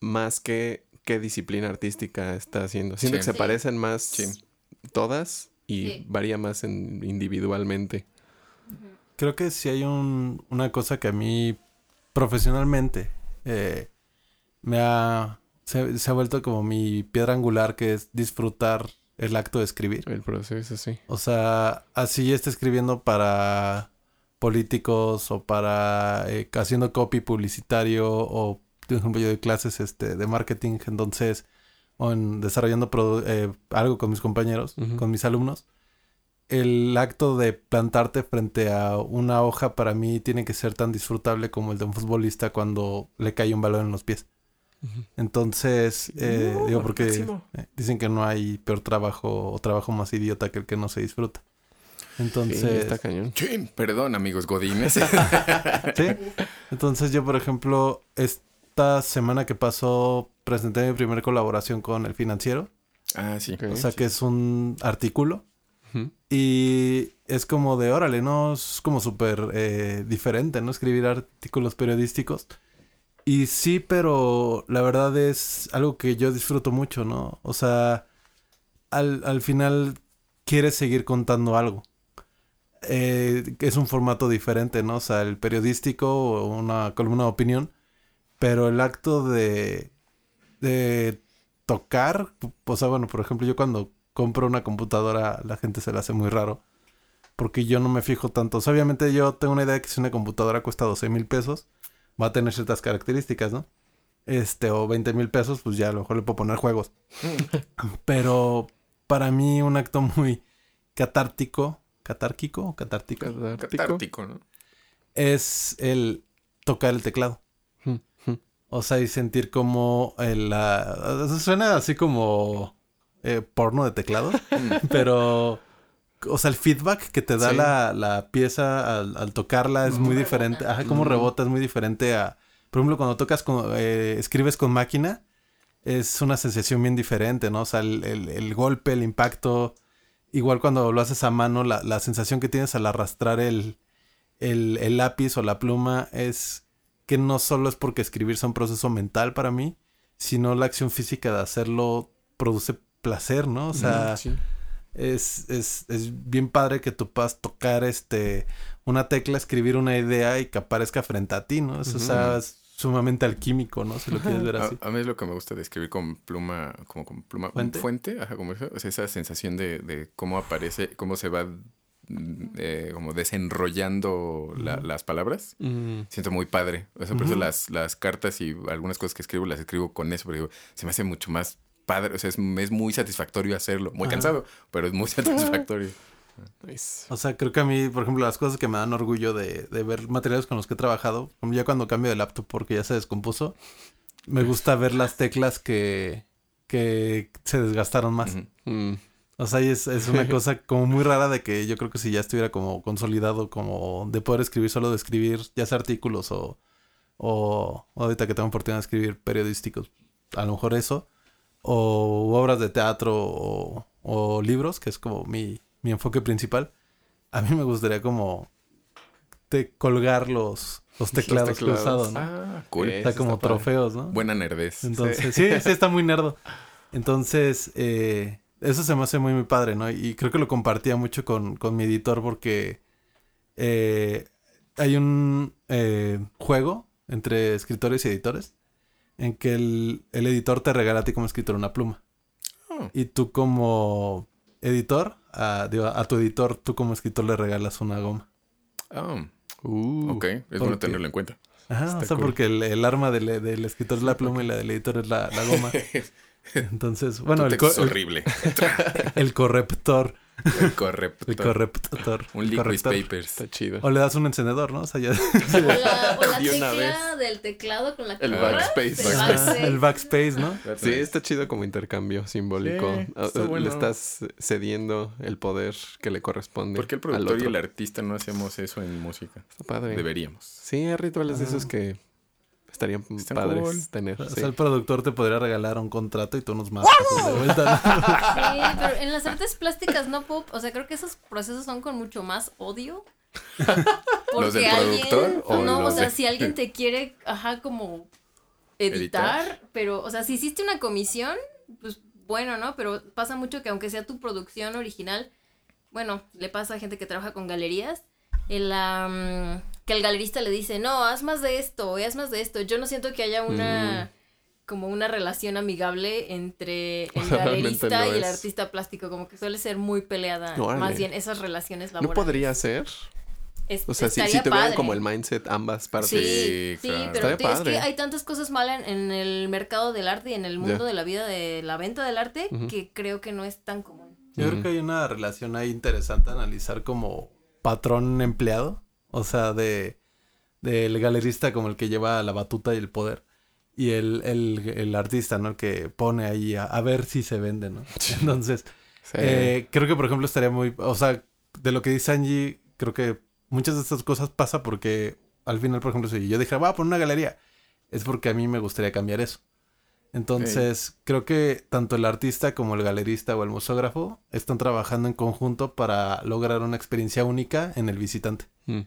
más que qué disciplina artística está haciendo. Siento Sí. que se Sí. parecen más Sí. todas y Sí. varía más en, individualmente. Creo que sí hay un- una cosa que a mí profesionalmente eh, me ha... Se, se ha vuelto como mi piedra angular, que es disfrutar el acto de escribir. El proceso, sí. O sea, así ya está escribiendo para políticos o para eh, haciendo copy publicitario o, por ejemplo, yo doy clases este, de marketing, entonces, o en desarrollando eh, algo con mis compañeros, con mis alumnos. El acto de plantarte frente a una hoja para mí tiene que ser tan disfrutable como el de un futbolista cuando le cae un balón en los pies. Entonces, eh, No, digo, porque máximo. eh, dicen que no hay peor trabajo o trabajo más idiota que el que no se disfruta. Entonces, Sí, está cañón. Sí, perdón, amigos godines. sí. Entonces yo, por ejemplo, esta semana que pasó, presenté mi primera colaboración con El Financiero. ah, sí. Ok. O sea, que es un artículo. Y es como de, órale, ¿no? Es como súper eh, diferente, ¿no? Escribir artículos periodísticos. Y sí, pero la verdad es algo que yo disfruto mucho, ¿no? O sea, al, al final quieres seguir contando algo. Eh, es un formato diferente, ¿no? O sea, el periodístico o una columna de opinión. Pero el acto de de tocar, o sea, bueno, por ejemplo, yo cuando compro una computadora, la gente se la hace muy raro. Porque yo no me fijo tanto. O sea, obviamente yo tengo una idea de que si una computadora cuesta 12 mil pesos, va a tener ciertas características, ¿no? Este, o 20 mil pesos, pues ya a lo mejor le puedo poner juegos. Pero para mí un acto muy catártico, catárquico o catártico, Catártico, ¿no? es el tocar el teclado. O sea, y sentir como el, la... Suena así como eh, porno de teclado, pero... O sea, el feedback que te da Sí. la, la pieza al, al tocarla es muy diferente. Ajá, como rebota es muy diferente a... Por ejemplo, cuando tocas con... eh, escribes con máquina, es una sensación bien diferente, ¿no? O sea, el, el- el golpe, el impacto... Igual cuando lo haces a mano, la, la sensación que tienes al arrastrar el, el, el lápiz o la pluma es que no solo es porque escribir sea un proceso mental para mí, sino la acción física de hacerlo produce placer, ¿no? O sea, Sí. Es, es, es bien padre que tú puedas tocar este una tecla, escribir una idea y que aparezca frente a ti, ¿no? Eso o sea, es sumamente alquímico, ¿no? Si lo quieres ver así. A, a mí es lo que me gusta de escribir con pluma, como con pluma ¿Fuente? fuente, ajá, como eso, o sea, esa sensación de, de cómo aparece, cómo se va mm, eh, como desenrollando la- las palabras. Mm. Siento muy padre. O sea, por eso las, las cartas y algunas cosas que escribo las escribo con eso, pero digo, se me hace mucho más padre. O sea, es, es muy satisfactorio hacerlo. Muy Ajá. cansado, pero es muy satisfactorio. Nice. O sea, creo que a mí, por ejemplo, las cosas que me dan orgullo de, de ver materiales con los que he trabajado, como ya cuando cambio de laptop porque ya se descompuso, me gusta ver las teclas que, que se desgastaron más. Mm. O sea, y es, es una cosa como muy rara de que yo creo que si ya estuviera como consolidado, como de poder escribir solo de escribir, ya sea artículos o, o o ahorita que tengo oportunidad de escribir periodísticos, a lo mejor eso, o obras de teatro o, o libros, que es como mi, mi enfoque principal, a mí me gustaría como te colgar los, los teclados, que he teclados. ¿no? Ah, cool. Como está padre. trofeos, ¿no? Buena nerdez. Entonces, sí, sí, está muy nerdo. Entonces, eh, eso se me hace muy, muy padre, ¿no? Y creo que lo compartía mucho con, con mi editor porque eh, hay un eh, juego entre escritores y editores en que el, el editor te regala a ti como escritor una pluma. Oh. Y tú como editor, a, digo, a tu editor, tú como escritor le regalas una goma. Ah, Uh. ok. Es ¿por bueno tenerlo en cuenta. Ajá, Está o sea, cool. porque el, el arma del, del escritor es la pluma y la del editor es la, la goma. Entonces, bueno, el, es horrible. el corrector. El corrector. El corrector. Un liquid papers. Está chido. O le das un encendedor, ¿no? O sea, ya. O la, o la De una tecla del teclado con la que El backspace. el backspace. el backspace, ¿no? Sí, está chido como intercambio simbólico. Sí, Ah, está bueno. Le estás cediendo el poder que le corresponde. ¿Por qué el productor y el artista no hacemos eso en música? Está padre. Deberíamos. Sí, hay rituales de esos que estarían Están padres cool. tener. O sí. sea, el productor te podría regalar un contrato y tú unos más de vuelta. Sí, pero en las artes plásticas no puedo, o sea, creo que esos procesos son con mucho más odio. ¿Los del alguien- o no, o sea, de- si alguien te quiere, ajá, como editar, pero, o sea, si hiciste una comisión, pues bueno, ¿no? Pero pasa mucho que aunque sea tu producción original, bueno, le pasa a gente que trabaja con galerías, el, am, que el galerista le dice, no, haz más de esto, haz más de esto. Yo no siento que haya una, como una relación amigable entre el galerista no y el es. artista plástico, como que suele ser muy peleada, Órale. más bien esas relaciones No laborales. podría ser. Es- O sea, si, estaría si tuvieran como el mindset ambas partes. Sí, Sí, sí, pero es que hay tantas cosas malas en, en el mercado del arte y en el mundo de la vida de la venta del arte que creo que no es tan común. Yo creo que hay una relación ahí interesante a analizar como patrón empleado. O sea, de del galerista como el que lleva la batuta y el poder. Y el, el, el artista, ¿no? El que pone ahí a, a ver si se vende, ¿no? Entonces, Sí. Eh, creo que, por ejemplo, estaría muy... O sea, de lo que dice Angie, creo que muchas de estas cosas pasa porque al final, por ejemplo, si yo dije, voy a poner una galería, es porque a mí me gustaría cambiar eso. Entonces, creo que tanto el artista como el galerista o el museógrafo están trabajando en conjunto para lograr una experiencia única en el visitante. Mm.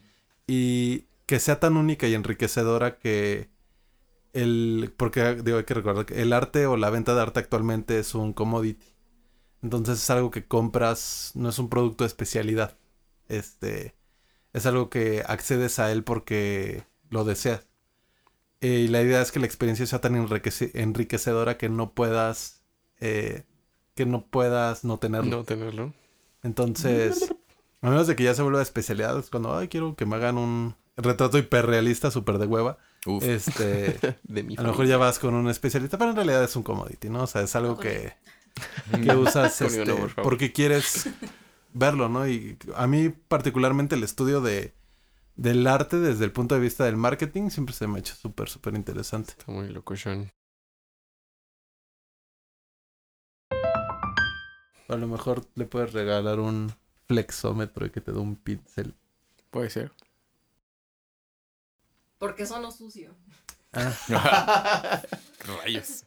Y que sea tan única y enriquecedora que el... Porque digo, hay que recordar que el arte o la venta de arte actualmente es un commodity. Entonces es algo que compras, no es un producto de especialidad. Este es algo que accedes a él porque lo deseas. Eh, y la idea es que la experiencia sea tan enriquece- enriquecedora que no puedas, eh, que no puedas no tenerlo. No tenerlo. Entonces, a menos de que ya se vuelva especialidad, es cuando, ay, quiero que me hagan un retrato hiperrealista súper de hueva. Uf. Este, De mi a lo mejor ya vas con un especialista, pero en realidad es un commodity, ¿no? O sea, es algo que, que usas este, porque quieres verlo, ¿no? Y a mí particularmente el estudio de del arte desde el punto de vista del marketing siempre se me ha hecho súper, súper interesante. Está muy locochón. A lo mejor le puedes regalar un flexómetro y que te dé un pixel. Puede ser. Porque sonó sucio. Ah, Rayos.